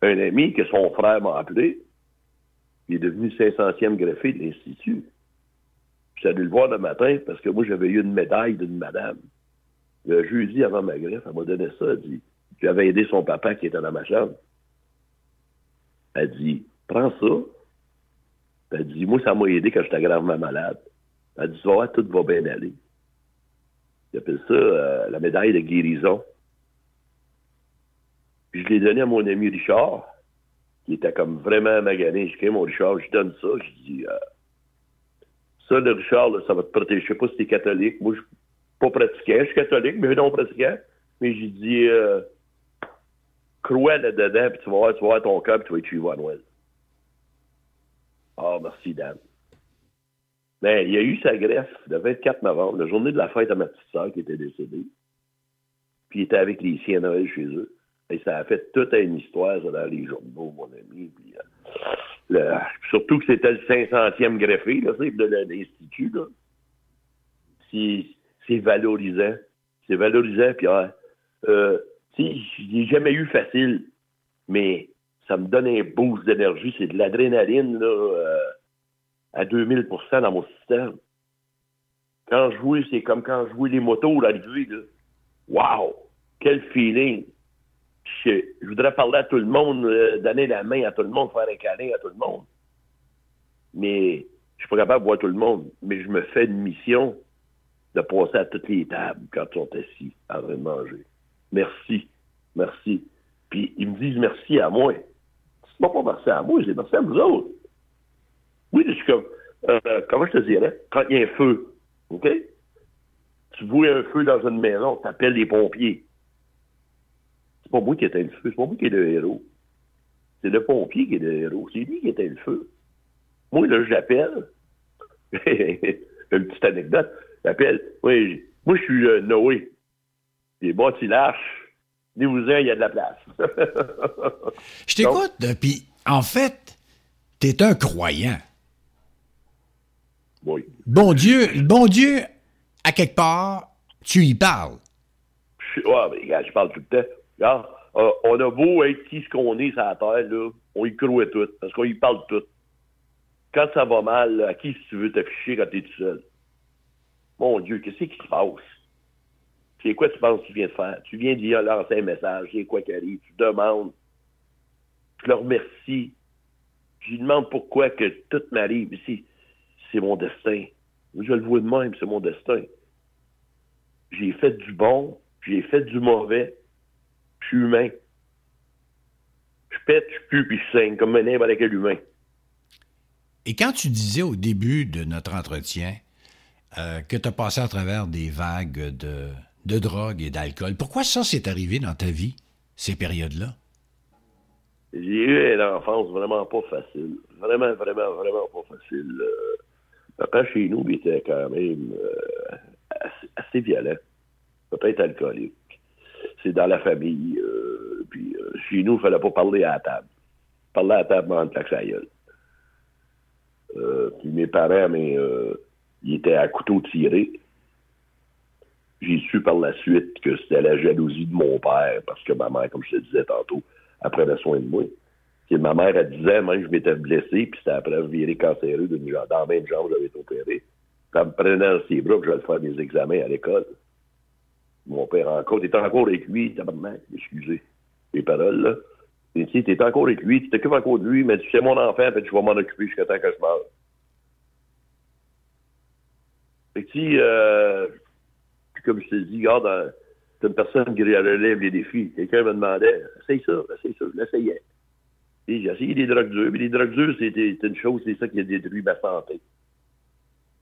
un ami que son frère m'a appelé. Il est devenu 500e greffé de l'Institut. Allé le voir le matin parce que moi, j'avais eu une médaille d'une madame le jeudi avant ma greffe, elle m'a donné ça. Elle dit Tu avais aidé son papa qui était dans ma chambre. Elle dit Prends ça. Elle dit Moi, ça m'a aidé quand j'étais gravement malade. Elle dit Tu vas tout va bien aller. J'appelle ça euh, la médaille de guérison. Puis je l'ai donné à mon ami Richard, qui était comme vraiment magané. Je dis mon Richard, je donne ça. Je dis euh, Ça, le Richard, ça va te protéger. Je sais pas si t'es catholique. Moi, je pas pratiquant. Je suis catholique, mais non pratiquant. Mais j'ai dit, euh, crois là-dedans, puis tu vas voir, tu vas ton cœur, puis tu vas être suivre à Noël. Ah, merci, Dan. Mais ben, il y a eu sa greffe le 24 novembre, la journée de la fête à ma petite qui était décédée. Puis il était avec les siens Noël chez eux. Et ça a fait toute une histoire ça, dans les journaux, mon ami. Puis, euh, surtout que c'était le 500e greffé là, de l'Institut. Là c'est valorisant. C'est valorisant, puis euh, j'ai jamais eu facile, mais ça me donne un boost d'énergie. C'est de l'adrénaline là, euh, à 2000% dans mon système. Quand je joue, c'est comme quand je joue les motos l'arrivée. Là. Wow! Quel feeling! Je, voudrais parler à tout le monde, euh, donner la main à tout le monde, faire un câlin à tout le monde. Mais je suis pas capable de voir tout le monde. Mais je me fais une mission de passer à toutes les tables quand ils sont assis à de manger. Merci. Merci. Puis ils me disent merci à moi. C'est pas merci à moi, c'est merci à vous autres. Oui, je suis comme, euh, comment je te dirais, quand il y a un feu, OK? Tu vois un feu dans une maison, tu appelles les pompiers. C'est pas moi qui étais le feu, c'est pas moi qui est le héros. C'est le pompier qui est le héros. C'est lui qui était le feu. Moi, là, je l'appelle. Une petite anecdote. J'appelle. Oui, moi, je suis euh, Noé. Des bâtis lâches. Venez-vous-en, il y a de la place. je t'écoute, puis en fait, t'es un croyant. Oui. Bon Dieu, bon Dieu, à quelque part, tu y parles. Je, ouais, mais regarde, je parle tout le temps. Euh, on a beau être qui ce qu'on est sur la terre, là, on y croit tout, parce qu'on y parle tout. Quand ça va mal, à qui tu veux t'afficher quand t'es tout seul? Mon Dieu, qu'est-ce qui se passe? C'est quoi tu penses que tu viens de faire? Tu viens d'y lancer un message, c'est quoi qui arrive? Tu demandes. Je le remercie. Je lui demande pourquoi que tout m'arrive. ici c'est mon destin. Je le vois de même, c'est mon destin. J'ai fait du bon, j'ai fait du mauvais. Je suis humain. Je pète, je pue, puis je saigne, comme un avec quel humain. Et quand tu disais au début de notre entretien euh, que tu as passé à travers des vagues de, de drogue et d'alcool, pourquoi ça s'est arrivé dans ta vie, ces périodes-là? J'ai eu une enfance vraiment pas facile. Vraiment, vraiment, vraiment pas facile. Euh, papa, chez nous, il était quand même euh, assez, violent. Peut-être alcoolique. C'est dans la famille. puis chez nous, il ne fallait pas parler à la table. Parler à la table, claque sa gueule. puis mes parents, mais il était à couteau tiré. J'ai su par la suite que c'était la jalousie de mon père, parce que ma mère, comme je te disais tantôt, elle prenait soin de moi. ma mère, elle disait, même, je m'étais blessé, puis c'était après virer cancéreux d'une dans la même jambe, j'avais été opéré. Puis me prenait dans ses bras, je vais faire mes examens à l'école. Mon père encore, t'es encore avec lui, tabarnak, excusez les paroles, là. Tu t'es encore avec lui, tu t'occupes encore de lui, mais tu sais mon enfant, puis tu vas m'en occuper jusqu'à temps que je meure. Fait que si, euh, comme je te dis, regarde, c'est une personne qui relève les défis. Quelqu'un me demandait, essaye ça, essaye ça, l'essayais. J'ai essayé des drogues dures, mais les drogues dures, c'était une chose, c'est ça qui a détruit ma santé.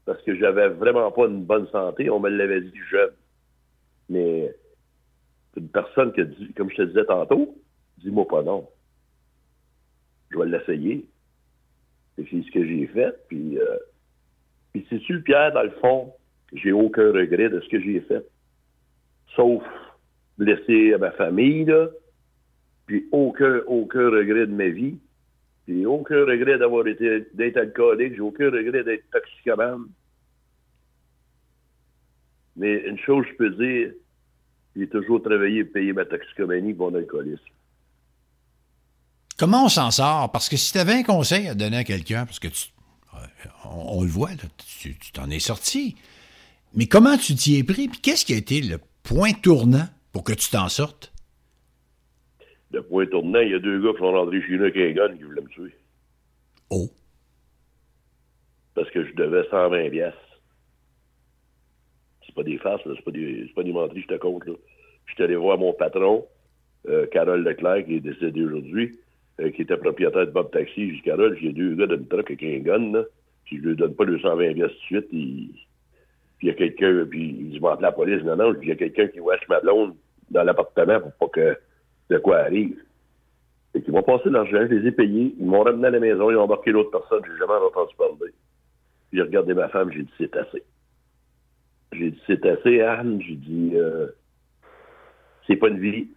Parce que j'avais vraiment pas une bonne santé, on me l'avait dit jeune. Mais une personne qui a dit, comme je te disais tantôt, dis-moi pas non. Je vais l'essayer. C'est ce que j'ai fait, puis euh, puis si tu Pierre, dans le fond, j'ai aucun regret de ce que j'ai fait. Sauf blesser ma famille, là, puis aucun, aucun regret de ma vie. Puis aucun regret d'avoir été d'être alcoolique, j'ai aucun regret d'être toxicomane. Mais une chose je peux dire, j'ai toujours travaillé pour payer ma toxicomanie et mon alcoolisme. Comment on s'en sort? Parce que si tu avais un conseil à donner à quelqu'un, parce que tu on, le voit, tu t'en es sorti. Mais comment tu t'y es pris? Puis qu'est-ce qui a été le point tournant pour que tu t'en sortes? Le point tournant, il y a deux gars qui sont rentrés chez nous avec un gun qui voulaient me tuer. Oh. Parce que je devais 120 pièces. C'est pas des farces, c'est pas des, pas des menteries, je te compte. Là. Je suis allé voir mon patron, euh, Carole Leclerc, qui est décédé aujourd'hui. Euh, qui était propriétaire de Bob Taxi. J'ai dit, Carole, j'ai deux gars d'une truck avec un gun, là. Si je lui donne pas 220 pièces tout de suite, il... puis il y a quelqu'un, puis il dit, je la police. Non, non, il y a quelqu'un qui wesh ma blonde dans l'appartement pour pas que de quoi arrive. Et qu'ils m'ont passé l'argent, je les ai payés, ils m'ont ramené à la maison, ils ont embarqué l'autre personne, j'ai jamais entendu parler. Puis j'ai regardé ma femme, j'ai dit, c'est assez. J'ai dit, c'est assez, Anne. J'ai dit, euh, c'est pas une vie.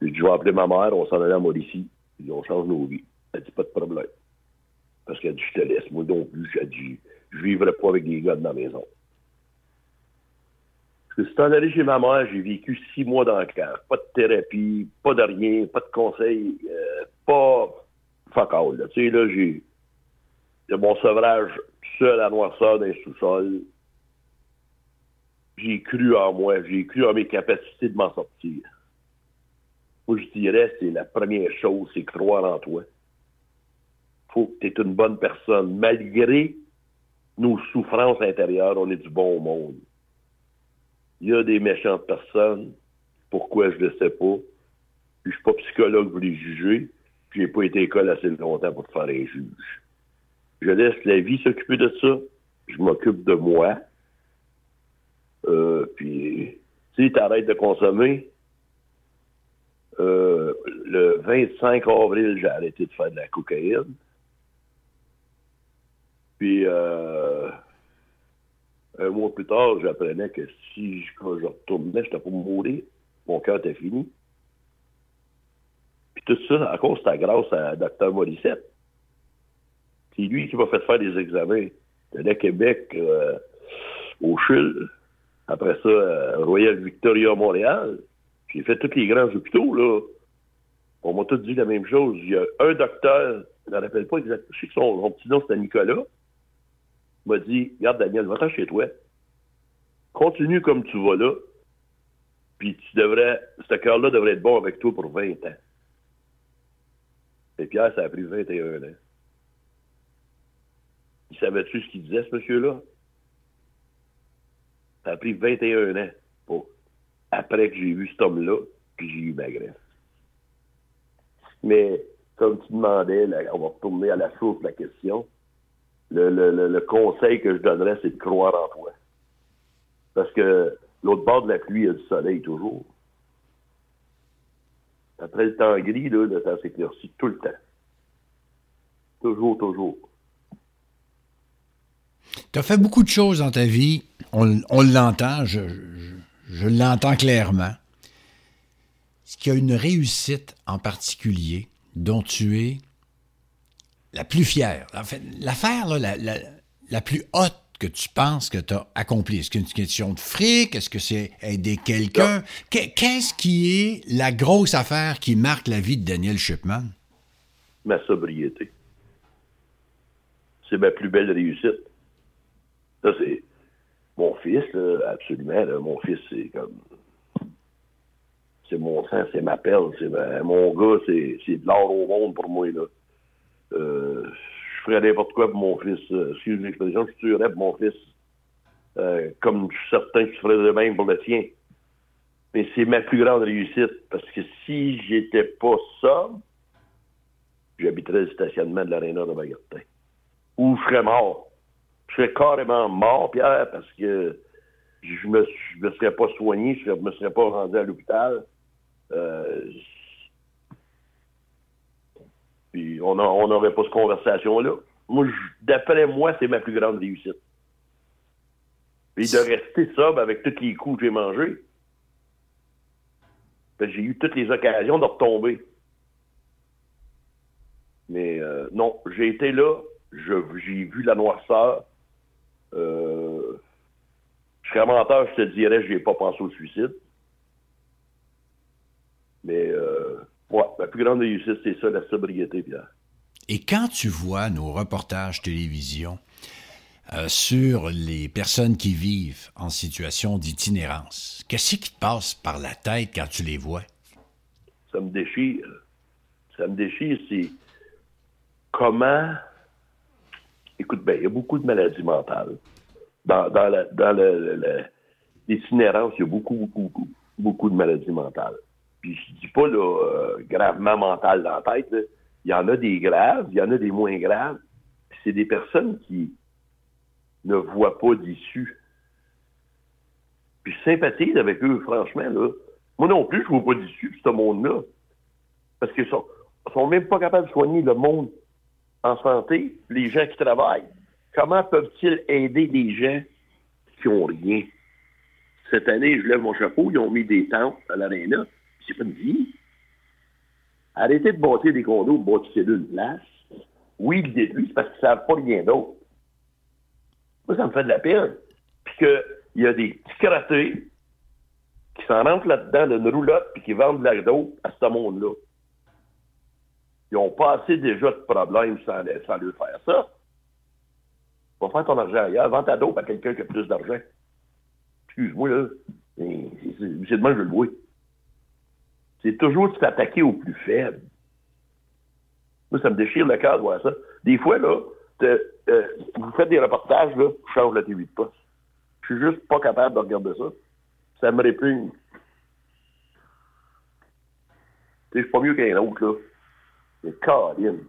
J'ai dit, je vais appeler ma mère, on s'en allait à Mauricie, puis on change nos vies. Elle dit, pas de problème. Parce qu'elle dit, je te laisse, moi non plus. J'ai dit, je vivrai pas avec des gars dans la maison. Parce que c'est en allé chez ma mère, j'ai vécu six mois dans le camp. Pas de thérapie, pas de rien, pas de conseils, euh, pas fuck all. Tu sais, là, j'ai mon sevrage seul à noirceur d'un sous-sol. J'ai cru en moi, j'ai cru en mes capacités de m'en sortir. Moi, je dirais, c'est la première chose, c'est croire en toi. faut que tu es une bonne personne. Malgré nos souffrances intérieures, on est du bon monde. Il y a des méchantes personnes. Pourquoi, je ne sais pas? Puis, je suis pas psychologue pour les juger. Puis, j'ai pas été à l'école assez longtemps pour te faire un juge. Je laisse la vie s'occuper de ça. Je m'occupe de moi. Euh, puis, tu sais, t'arrêtes de consommer, Euh, le 25 avril, j'ai arrêté de faire de la cocaïne. Puis, euh, un mois plus tard, j'apprenais que si je, je retournais, j'étais mourir. Mon cœur était fini. Puis tout ça, à cause, c'était grâce à Dr. Morissette. C'est lui qui m'a fait faire des examens. de Québec euh, au CHUL. Après ça, euh, Royal Victoria Montréal. J'ai fait tous les grands hôpitaux, là. On m'a tous dit la même chose. Il y a un docteur, je ne me rappelle pas exactement, je sais que son, petit nom c'était Nicolas, m'a dit Regarde, Daniel, va-t'en chez toi. Continue comme tu vas là. Puis tu devrais, ce cœur-là devrait être bon avec toi pour 20 ans. Et Pierre, ça a pris 21 ans. Il savait-tu ce qu'il disait, ce monsieur-là? Ça a pris 21 ans après que j'ai vu cet homme-là, puis j'ai eu ma greffe. Mais, comme tu demandais, on va retourner à la source de la question. Le, le, conseil que je donnerais, c'est de croire en toi. Parce que l'autre bord de la pluie, il y a du soleil toujours. Après le temps gris, là, le temps s'éclaircit tout le temps. Toujours, toujours. Tu as fait beaucoup de choses dans ta vie. On, l'entend, je, l'entends clairement. Est-ce qu'il y a une réussite en particulier dont tu es la plus fière? En fait, l'affaire la, la, plus haute que tu penses que tu as accomplie? Est-ce que c'est une question de fric? Est-ce que c'est aider quelqu'un? Qu'est-ce qui est la grosse affaire qui marque la vie de Daniel Shipman? Ma sobriété. C'est ma plus belle réussite. Ça, c'est mon fils, absolument. mon fils, c'est comme. C'est mon sang, c'est ma perle. C'est mon gars, c'est, de l'or au monde pour moi. Là. Euh, je ferais n'importe quoi pour mon fils. Euh, excuse l'expression, je tuerais pour mon fils. Euh, comme je suis certain que je ferais de même pour le tien. Mais c'est ma plus grande réussite. Parce que si j'étais pas ça, j'habiterais le stationnement de l'aréna de Bagartin. Ou je serais mort je serais carrément mort, Pierre, parce que je me, me serais pas soigné, je me serais pas rendu à l'hôpital. Euh, puis on n'aurait pas cette conversation-là. Moi, d'après moi, c'est ma plus grande réussite. Puis de rester sobre avec tous les coups que j'ai mangés. J'ai eu toutes les occasions de retomber. Mais euh, non, j'ai été là, j'ai vu la noirceur, euh, je serais menteur, je te dirais, je n'ai pas pensé au suicide. Mais, euh, ouais, la plus grande réussite, c'est ça, la sobriété, Pierre. Et quand tu vois nos reportages télévision euh, sur les personnes qui vivent en situation d'itinérance, qu'est-ce qui te passe par la tête quand tu les vois? Ça me déchire. Ça me déchire, c'est comment écoute bien, il y a beaucoup de maladies mentales. Dans, l'itinérance, il y a beaucoup, beaucoup, beaucoup, beaucoup de maladies mentales. Puis je dis pas là, euh, gravement mental dans la tête. Il y en a des graves, il y en a des moins graves. c'est des personnes qui ne voient pas d'issue. Puis je sympathise avec eux, franchement. Là. Moi non plus, je ne vois pas d'issue, ce monde-là. Parce qu'ils sont, sont même pas capables de soigner le monde en santé, les gens qui travaillent, comment peuvent-ils aider les gens qui n'ont rien? Cette année, je lève mon chapeau, ils ont mis des tentes à l'aréna. C'est pas une vie. Arrêtez de bâtir des condos, bâtissez une place. Oui, ils détruisent parce qu'ils ne savent pas rien d'autre. Moi, ça me fait de la peine. Puis qu'il y a des petits crottés qui s'en rentrent là-dedans d'une roulotte puis qui vendent de la à ce monde-là. Ils ont passé déjà de problèmes sans, sans lui faire ça. Va faire ton argent ailleurs. Vends ta dope à quelqu'un qui a plus d'argent. Excuse-moi, là. C'est de moi que je le vois. C'est toujours de s'attaquer au plus faible. Moi, ça me déchire le cœur de voir ça. Des fois, là, euh, vous faites des reportages, là, je change la TV de poste. Je suis juste pas capable de regarder ça. Ça me répugne. Je suis pas mieux qu'un autre, là. Mais Caroline,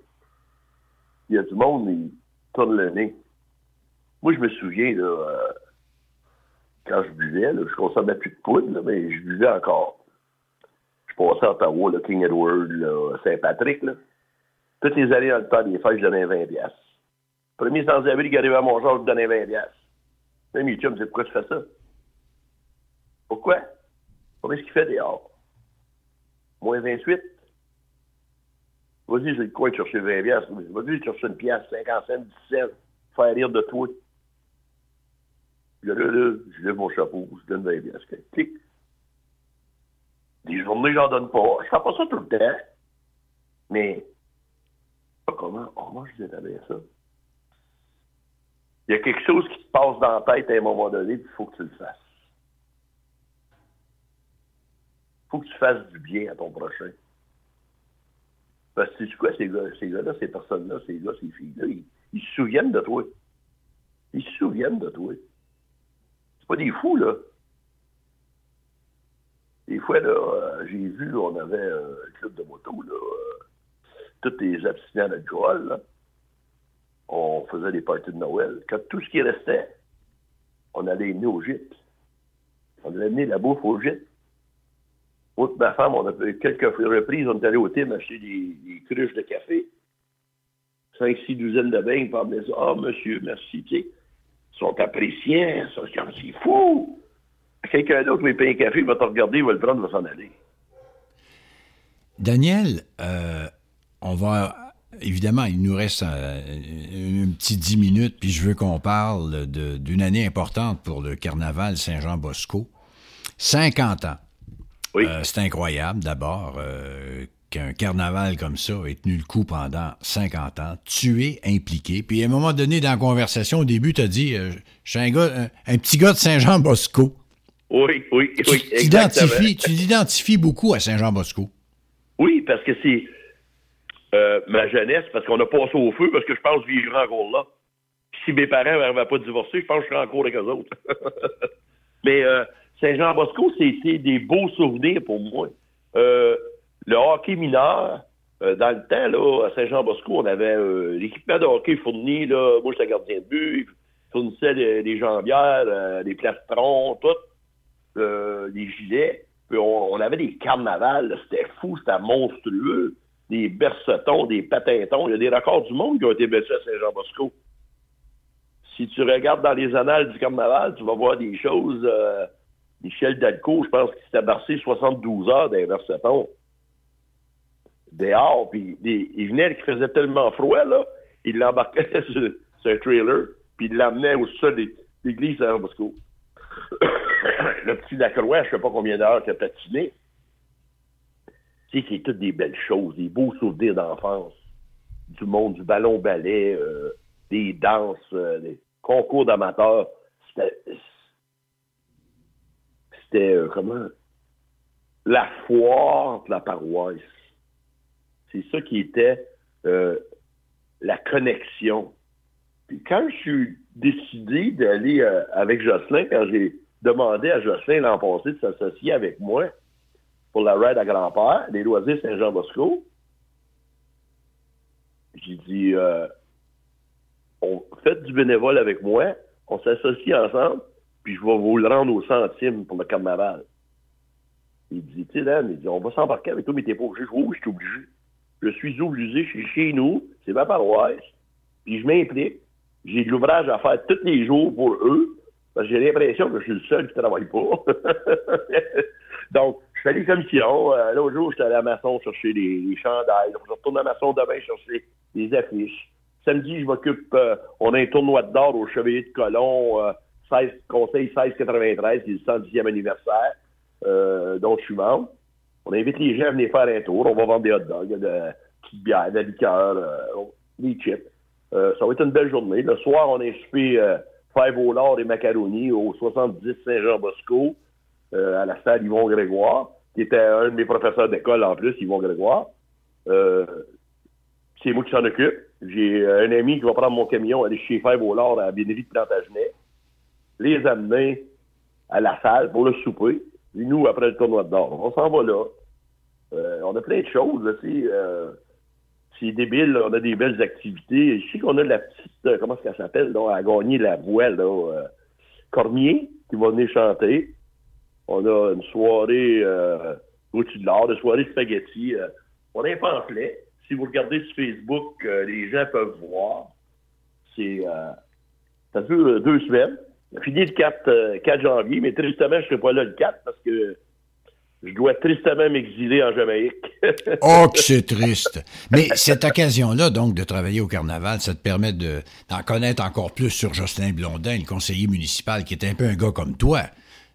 il y a du monde qui tourne le nez. Moi, je me souviens, là, euh, quand je buvais, là, je consommais plus de poudre, mais je buvais encore. Je passais à Ottawa, là, King Edward, Saint-Patrick. Toutes les années dans le temps des fêtes, je donnais 20 piastres. Premier sans-abri qui arrivait à mon genre, je donnais 20 piastres. Même chums, c'est pourquoi tu fais ça? Pourquoi? Pourquoi est-ce qu'il fait dehors? Moins 28? Vas-y, j'ai le coin de chercher 20 piastres. Vas-y, chercher une pièce, 50 cents, 10 cents, faire rire de toi. Là, là, je lève mon chapeau, je donne 20 piastres. Clic. Des journées, j'en donne pas. Je fais pas ça tout le temps. Mais, comment, comment je disais bien ça? Il y a quelque chose qui te passe dans la tête à un moment donné, il faut que tu le fasses. Il faut que tu fasses du bien à ton prochain. Parce que sais quoi, ces gars, ces gars-là, ces personnes-là, ces gars, ces filles-là, ils, se souviennent de toi. Ils se souviennent de toi. C'est pas des fous, là. Des fois, là, euh, j'ai vu, on avait euh, un club de moto, là, euh, tous les abstinents d'alcool, là on faisait des parties de Noël. Quand tout ce qui restait, on allait amener au gîte. On allait amener la bouffe au gîte. Moi ma femme, on a fait quelques reprises, on est allé au Tim acheter des, des, cruches de café. Cinq, six douzaines de bains, par me Ah, oh, monsieur, merci, tu sais. Ils sont appréciés, ça, c'est fou. Quelqu'un d'autre va payer un café, il va te regarder, il va le prendre, il va s'en aller. Daniel, euh, on va Évidemment, il nous reste un, petit dix minutes, puis je veux qu'on parle d'une année importante pour le carnaval Saint-Jean-Bosco. 50 ans. Oui. Euh, c'est incroyable, d'abord, euh, qu'un carnaval comme ça ait tenu le coup pendant 50 ans. Tu es impliqué. Puis à un moment donné, dans la conversation, au début, tu as dit euh, Je suis un, gars, un, petit gars de Saint-Jean-Bosco. Oui, oui, tu, oui. Tu t'identifies beaucoup à Saint-Jean-Bosco. Oui, parce que c'est euh, ma jeunesse parce qu'on a passé au feu parce que je pense que je vivrai encore là. si mes parents n'arrivaient pas à divorcer, je pense que je serais encore avec eux autres. Mais euh, Saint-Jean-Bosco, c'était des beaux souvenirs pour moi. Euh, le hockey mineur, dans le temps, là, à Saint-Jean-Bosco, on avait l'équipement de hockey fourni. Là, moi, j'étais gardien de but. Ils fournissaient des, jambières, des plastrons, tout, des gilets. Puis on, avait des carnavals. C'était fou, c'était monstrueux des bercetons, des patintons. Il y a des records du monde qui ont été battus à Saint-Jean-Bosco. Si tu regardes dans les annales du carnaval, tu vas voir des choses. Michel Dalco, je pense qu'il s'était bercé 72 heures les bercetons. Dehors, puis il venait, qui faisait tellement froid, là, il l'embarquait sur, un trailer, puis il l'amenait au sol de l'église Saint-Jean-Bosco. le petit Lacroix, je ne sais pas combien d'heures qu'il a patiné qui est toutes des belles choses, des beaux souvenirs d'enfance, du monde du ballon ballet, euh, des danses, euh, des concours d'amateurs. C'était, euh, comment? La foire de la paroisse. C'est ça qui était la connexion. Puis quand je suis décidé d'aller avec Jocelyn, quand j'ai demandé à Jocelyn l'an passé de s'associer avec moi, pour la ride à grand-père, les loisirs Saint-Jean-Bosco. J'ai dit, euh, on fait du bénévole avec moi, on s'associe ensemble, puis je vais vous le rendre au centime pour le carnaval. Il dit, tu sais, il dit, on va s'embarquer avec toi, mais t'es pas obligé. Oui, je suis obligé. Je suis obligé, je suis chez nous, c'est ma paroisse, puis je m'implique. J'ai de l'ouvrage à faire tous les jours pour eux, parce que j'ai l'impression que je suis le seul qui travaille pas. Donc, fais les commissions. Euh, L'autre jour, j'étais à la maçon chercher les, les chandails. Je retourne à maçon demain chercher les affiches. Samedi, je m'occupe, euh, on a un tournoi d'or au Chevalier de Colomb, euh, 16, conseil 1693, c'est le 110e anniversaire, euh, dont je suis membre. On invite les gens à venir faire un tour. On va vendre des hot dogs, de petites bières, de la liqueur, euh, des chips. ça va être une belle journée. Le soir, on a souper euh, fèves au et macaroni au 70 Saint-Jean-Bosco. à la salle Yvon Grégoire qui était un de mes professeurs d'école en plus, Yvon Grégoire. Euh, c'est moi qui s'en occupe. J'ai un ami qui va prendre mon camion, aller chez Fèvre au à Bénévie de Plantagenet, les amener à la salle pour le souper. Et nous, après le tournoi de on s'en va là. Euh, on a plein de choses, là, euh, c'est débile, on a des belles activités. Je sais qu'on a la petite, euh, comment qu'elle s'appelle, à gagner la voile, là, Cormier, qui va venir chanter. On a une soirée euh, au-dessus de l'art, de soirée spaghetti. Euh, on a un pamphlet. Si vous regardez sur Facebook, euh, les gens peuvent voir. C'est ça dure deux semaines. Fini le 4, 4 janvier, mais tristement, je ne serai pas là le 4 parce que je dois tristement m'exiler en Jamaïque. oh, que c'est triste. Mais cette occasion-là, donc, de travailler au carnaval, ça te permet d'en connaître encore plus sur Jocelyn Blondin, le conseiller municipal, qui est un peu un gars comme toi,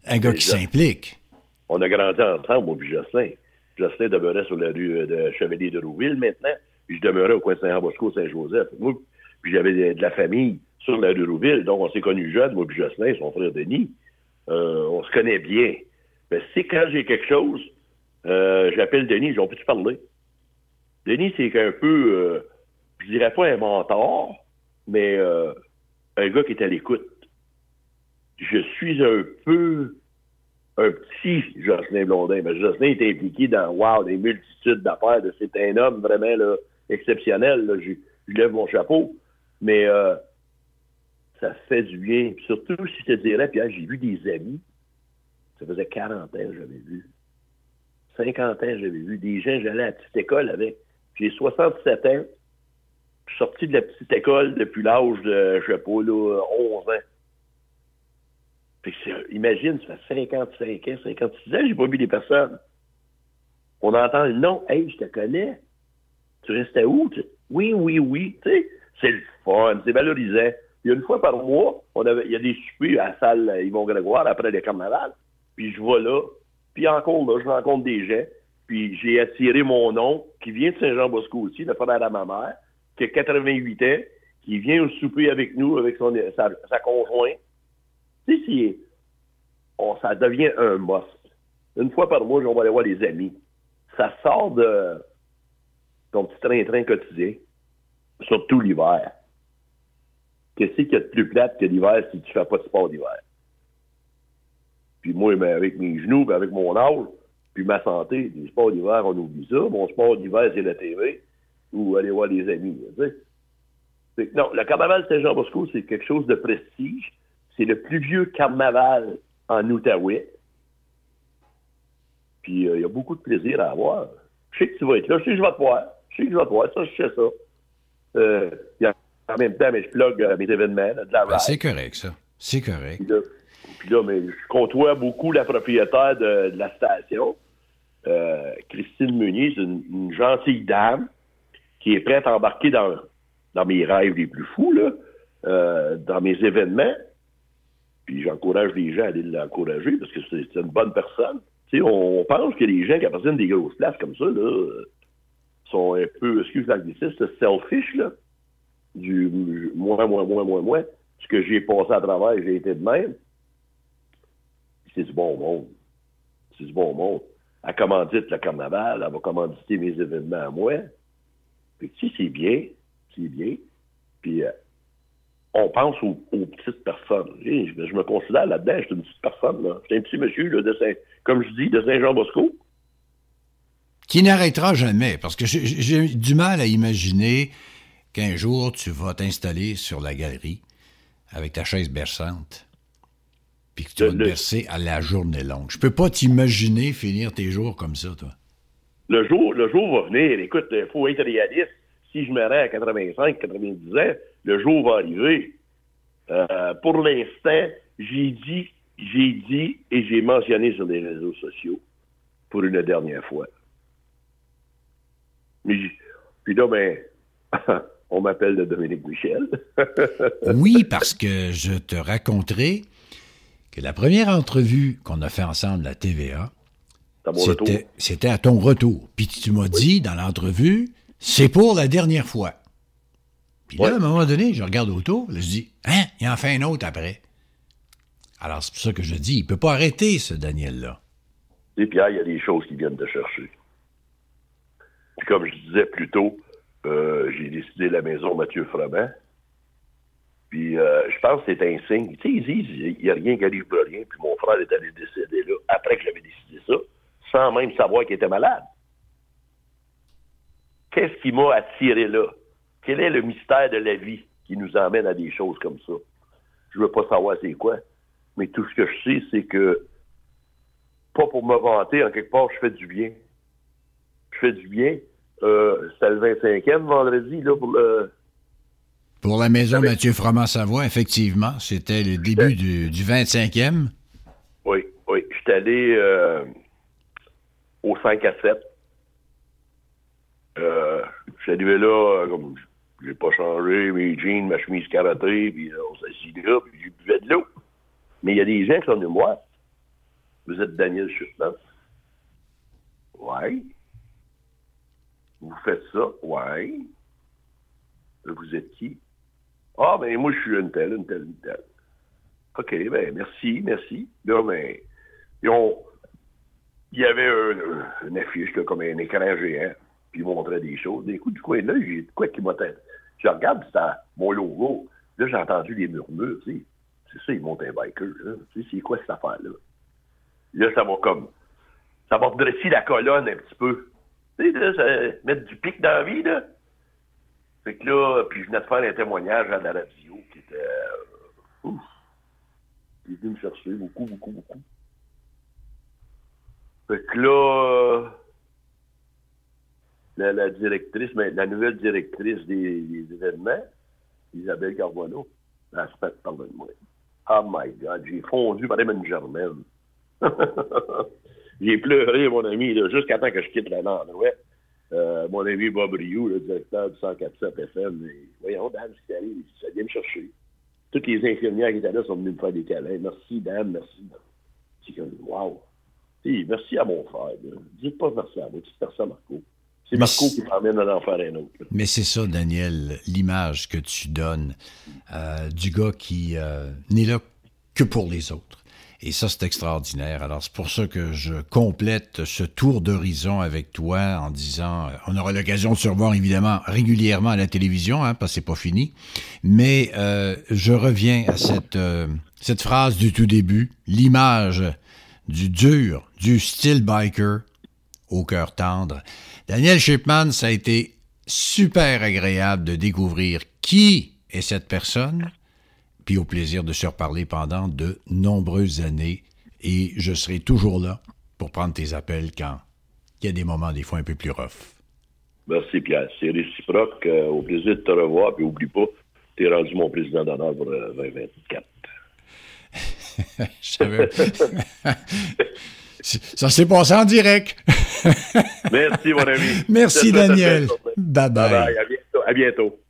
un gars qui s'implique. On a grandi ensemble, moi puis Jocelyn. Jocelyn demeurait sur la rue de Chevalier de Rouville maintenant, puis je demeurais au coin de Saint-Bosco, Saint-Joseph. Moi, puis j'avais de la famille sur la rue Rouville, donc on s'est connus jeunes, moi puis Jocelyn, son frère Denis. Euh, on se connaît bien. Ben, c'est quand j'ai quelque chose, euh, j'appelle Denis, j'ai pu parler? Denis, c'est un peu, euh, je dirais pas un mentor, mais euh, un gars qui est à l'écoute. Je suis un peu un petit Jocelyn Blondin. Mais Jocelyn est impliqué dans wow, des multitudes d'affaires. C'est un homme vraiment là, exceptionnel. Là. Je, lève mon chapeau. Mais ça fait du bien. surtout, si je te dirais, puis j'ai vu des amis ça faisait 40 ans que j'avais vu. 50 ans que j'avais vu. Des gens, j'allais à la petite école avec. J'ai 67 ans. Je suis sorti de la petite école depuis l'âge de, je sais pas, là, 11 ans. Que imagine, ça fait 55 ans, 56 ans, j'ai pas vu des personnes. On entend le nom, hey, je te connais. Tu restais où? Oui, oui, oui. Tu sais, c'est le fun, c'est valorisant. Il y a une fois par mois, on avait, il y a des soupers à la salle Yvon Grégoire après les carnavals puis je vais là, puis encore là, je rencontre des gens, puis j'ai attiré mon oncle, qui vient de Saint-Jean-Bosco aussi, le frère à ma mère, qui a 88 ans, qui vient au souper avec nous, avec son, sa, sa conjointe. Tu sais, ça devient un must. Une fois par mois, on va aller voir les amis. Ça sort de ton petit train-train quotidien, surtout l'hiver. Qu'est-ce qu'il y a de plus plate que l'hiver si tu fais pas de sport d'hiver? Puis moi, ben, avec mes genoux, puis avec mon âge, puis ma santé, les sports d'hiver, on oublie ça. Mon sport d'hiver, c'est la TV ou aller voir les amis. non, le carnaval Saint-Jean-Bosco, c'est quelque chose de prestige. C'est le plus vieux carnaval en Outaouais. Puis il euh, y a beaucoup de plaisir à avoir. Je sais que tu vas être là. Je sais que je vais te voir. Je sais que je vais te voir. Ça, je sais ça. Euh, en même temps, mais je plug euh, mes événements. Ben, c'est correct, ça. C'est correct. Puis là, mais je côtoie beaucoup la propriétaire de, la station, euh, Christine Meunier. C'est une, gentille dame qui est prête à embarquer dans, dans mes rêves les plus fous, là, euh, dans mes événements. Puis j'encourage les gens à aller l'encourager parce que c'est une bonne personne. On, pense que les gens qui appartiennent des grosses places comme ça, là, sont un peu, excuse l'anglicisme, selfish, là. Du moins, moins, moins, moins, moins. Ce que j'ai passé à travers, j'ai été de même c'est du bon monde. C'est du bon monde. Elle commandite le carnaval, elle va commanditer mes événements à moi. Puis sais, c'est bien, c'est bien. Puis euh, on pense aux, petites personnes. Je, me considère là-dedans, je suis une petite personne. Là. Je suis un petit monsieur, de Saint, comme je dis, de Saint-Jean-Bosco. Qui n'arrêtera jamais, parce que j'ai du mal à imaginer qu'un jour tu vas t'installer sur la galerie avec ta chaise berçante puis que tu vas te bercer à la journée longue. Je peux pas t'imaginer finir tes jours comme ça, toi. Le jour, le jour va venir. Écoute, il faut être réaliste. Si je me rends à 85, 90 ans, le jour va arriver. Euh, pour l'instant, j'ai dit, j'ai dit et j'ai mentionné sur les réseaux sociaux pour une dernière fois. Mais, puis là, ben, on m'appelle de Dominique Michel. oui, parce que je te raconterai que la première entrevue qu'on a fait ensemble à TVA, c'était à ton retour. Puis tu m'as dit dans l'entrevue, c'est pour la dernière fois. Puis là, à un moment donné, je regarde autour, je dis, hein, il en fait un autre après. Alors, c'est pour ça que je dis, il ne peut pas arrêter, ce Daniel-là. Et Pierre, il y a des choses qui viennent de chercher. Puis comme je disais plus tôt, euh, j'ai décidé la maison Mathieu Froment. Puis euh, je pense que c'est un signe. Tu sais, ils disent il n'y a rien qui arrive pour rien. Puis mon frère est allé décéder là, après que j'avais décidé ça, sans même savoir qu'il était malade. Qu'est-ce qui m'a attiré là? Quel est le mystère de la vie qui nous emmène à des choses comme ça? Je veux pas savoir c'est quoi, mais tout ce que je sais, c'est que pas pour me vanter, en quelque part, je fais du bien. Je fais du bien. Euh, C'était le 25e vendredi, là, pour le. Pour la maison Mathieu Froment-Savoie, effectivement, c'était le début du, du 25e. Oui, oui. Je suis allé euh, au 5 à 7. Euh, je suis arrivé là, euh, comme j'ai pas changé mes jeans, ma chemise karaté, puis on s'est assis là, puis j'ai buvais de l'eau. Mais il y a des gens qui sont venus me voir. Vous êtes Daniel Chutman? Ouais. Vous faites ça? Ouais. Vous êtes qui? Ah, ben moi, je suis une telle, une telle, une telle. OK, ben merci, merci. Là, ben, ils ont, il y avait un, une affiche, comme un écran géant, puis ils montraient des choses. Des coups du coin là, j'ai quoi qui m'a. Je regarde, c'est mon logo. Là, j'ai entendu des murmures, tu sais. C'est ça, ils montent un biker, là. Tu sais, c'est quoi cette affaire-là? Là, ça va comme, ça va redresser la colonne un petit peu. Sais, mettre du pic dans la vie, là. Fait que là, puis je venais de faire un témoignage à la radio qui était, euh, ouf. Il est venu me chercher beaucoup, beaucoup, beaucoup. Fait que là, la, directrice, la nouvelle directrice des, événements, Isabelle Carbonneau, elle se fait pardonne-moi. Oh my God, j'ai fondu par une germaine. j'ai pleuré, mon ami, jusqu'à temps que je quitte la. Ouais. Euh, mon ami Bob Rioux, le directeur du 147 FM, et, voyons, Dan, ce qui arrive, ça vient me chercher. Toutes les infirmières qui étaient là sont venues me faire des câlins. Merci, Dan, merci. C'est comme, wow. Hey, merci à mon frère. Là. Dites pas merci à moi, c'est personne, Marco. C'est Marco qui m'emmène à en faire un autre. Là. Mais c'est ça, Daniel, l'image que tu donnes euh, du gars qui euh, n'est là que pour les autres. Et ça, c'est extraordinaire. Alors, c'est pour ça que je complète ce tour d'horizon avec toi en disant, euh, on aura l'occasion de se revoir évidemment régulièrement à la télévision, hein, parce que c'est pas fini. Mais euh, je reviens à cette, euh, cette phrase du tout début, l'image du dur, du style biker au cœur tendre. Daniel Shipman, ça a été super agréable de découvrir qui est cette personne, puis au plaisir de se reparler pendant de nombreuses années. Et je serai toujours là pour prendre tes appels quand il y a des moments, des fois, un peu plus rough. Merci, Pierre. C'est réciproque. Euh, au plaisir de te revoir. Puis, oublie pas, tu es rendu mon président d'honneur pour euh, 2024. Ça s'est passé en direct. Merci, mon ami. Merci, Daniel. Bye bye. bye, bye. À bientôt. À bientôt.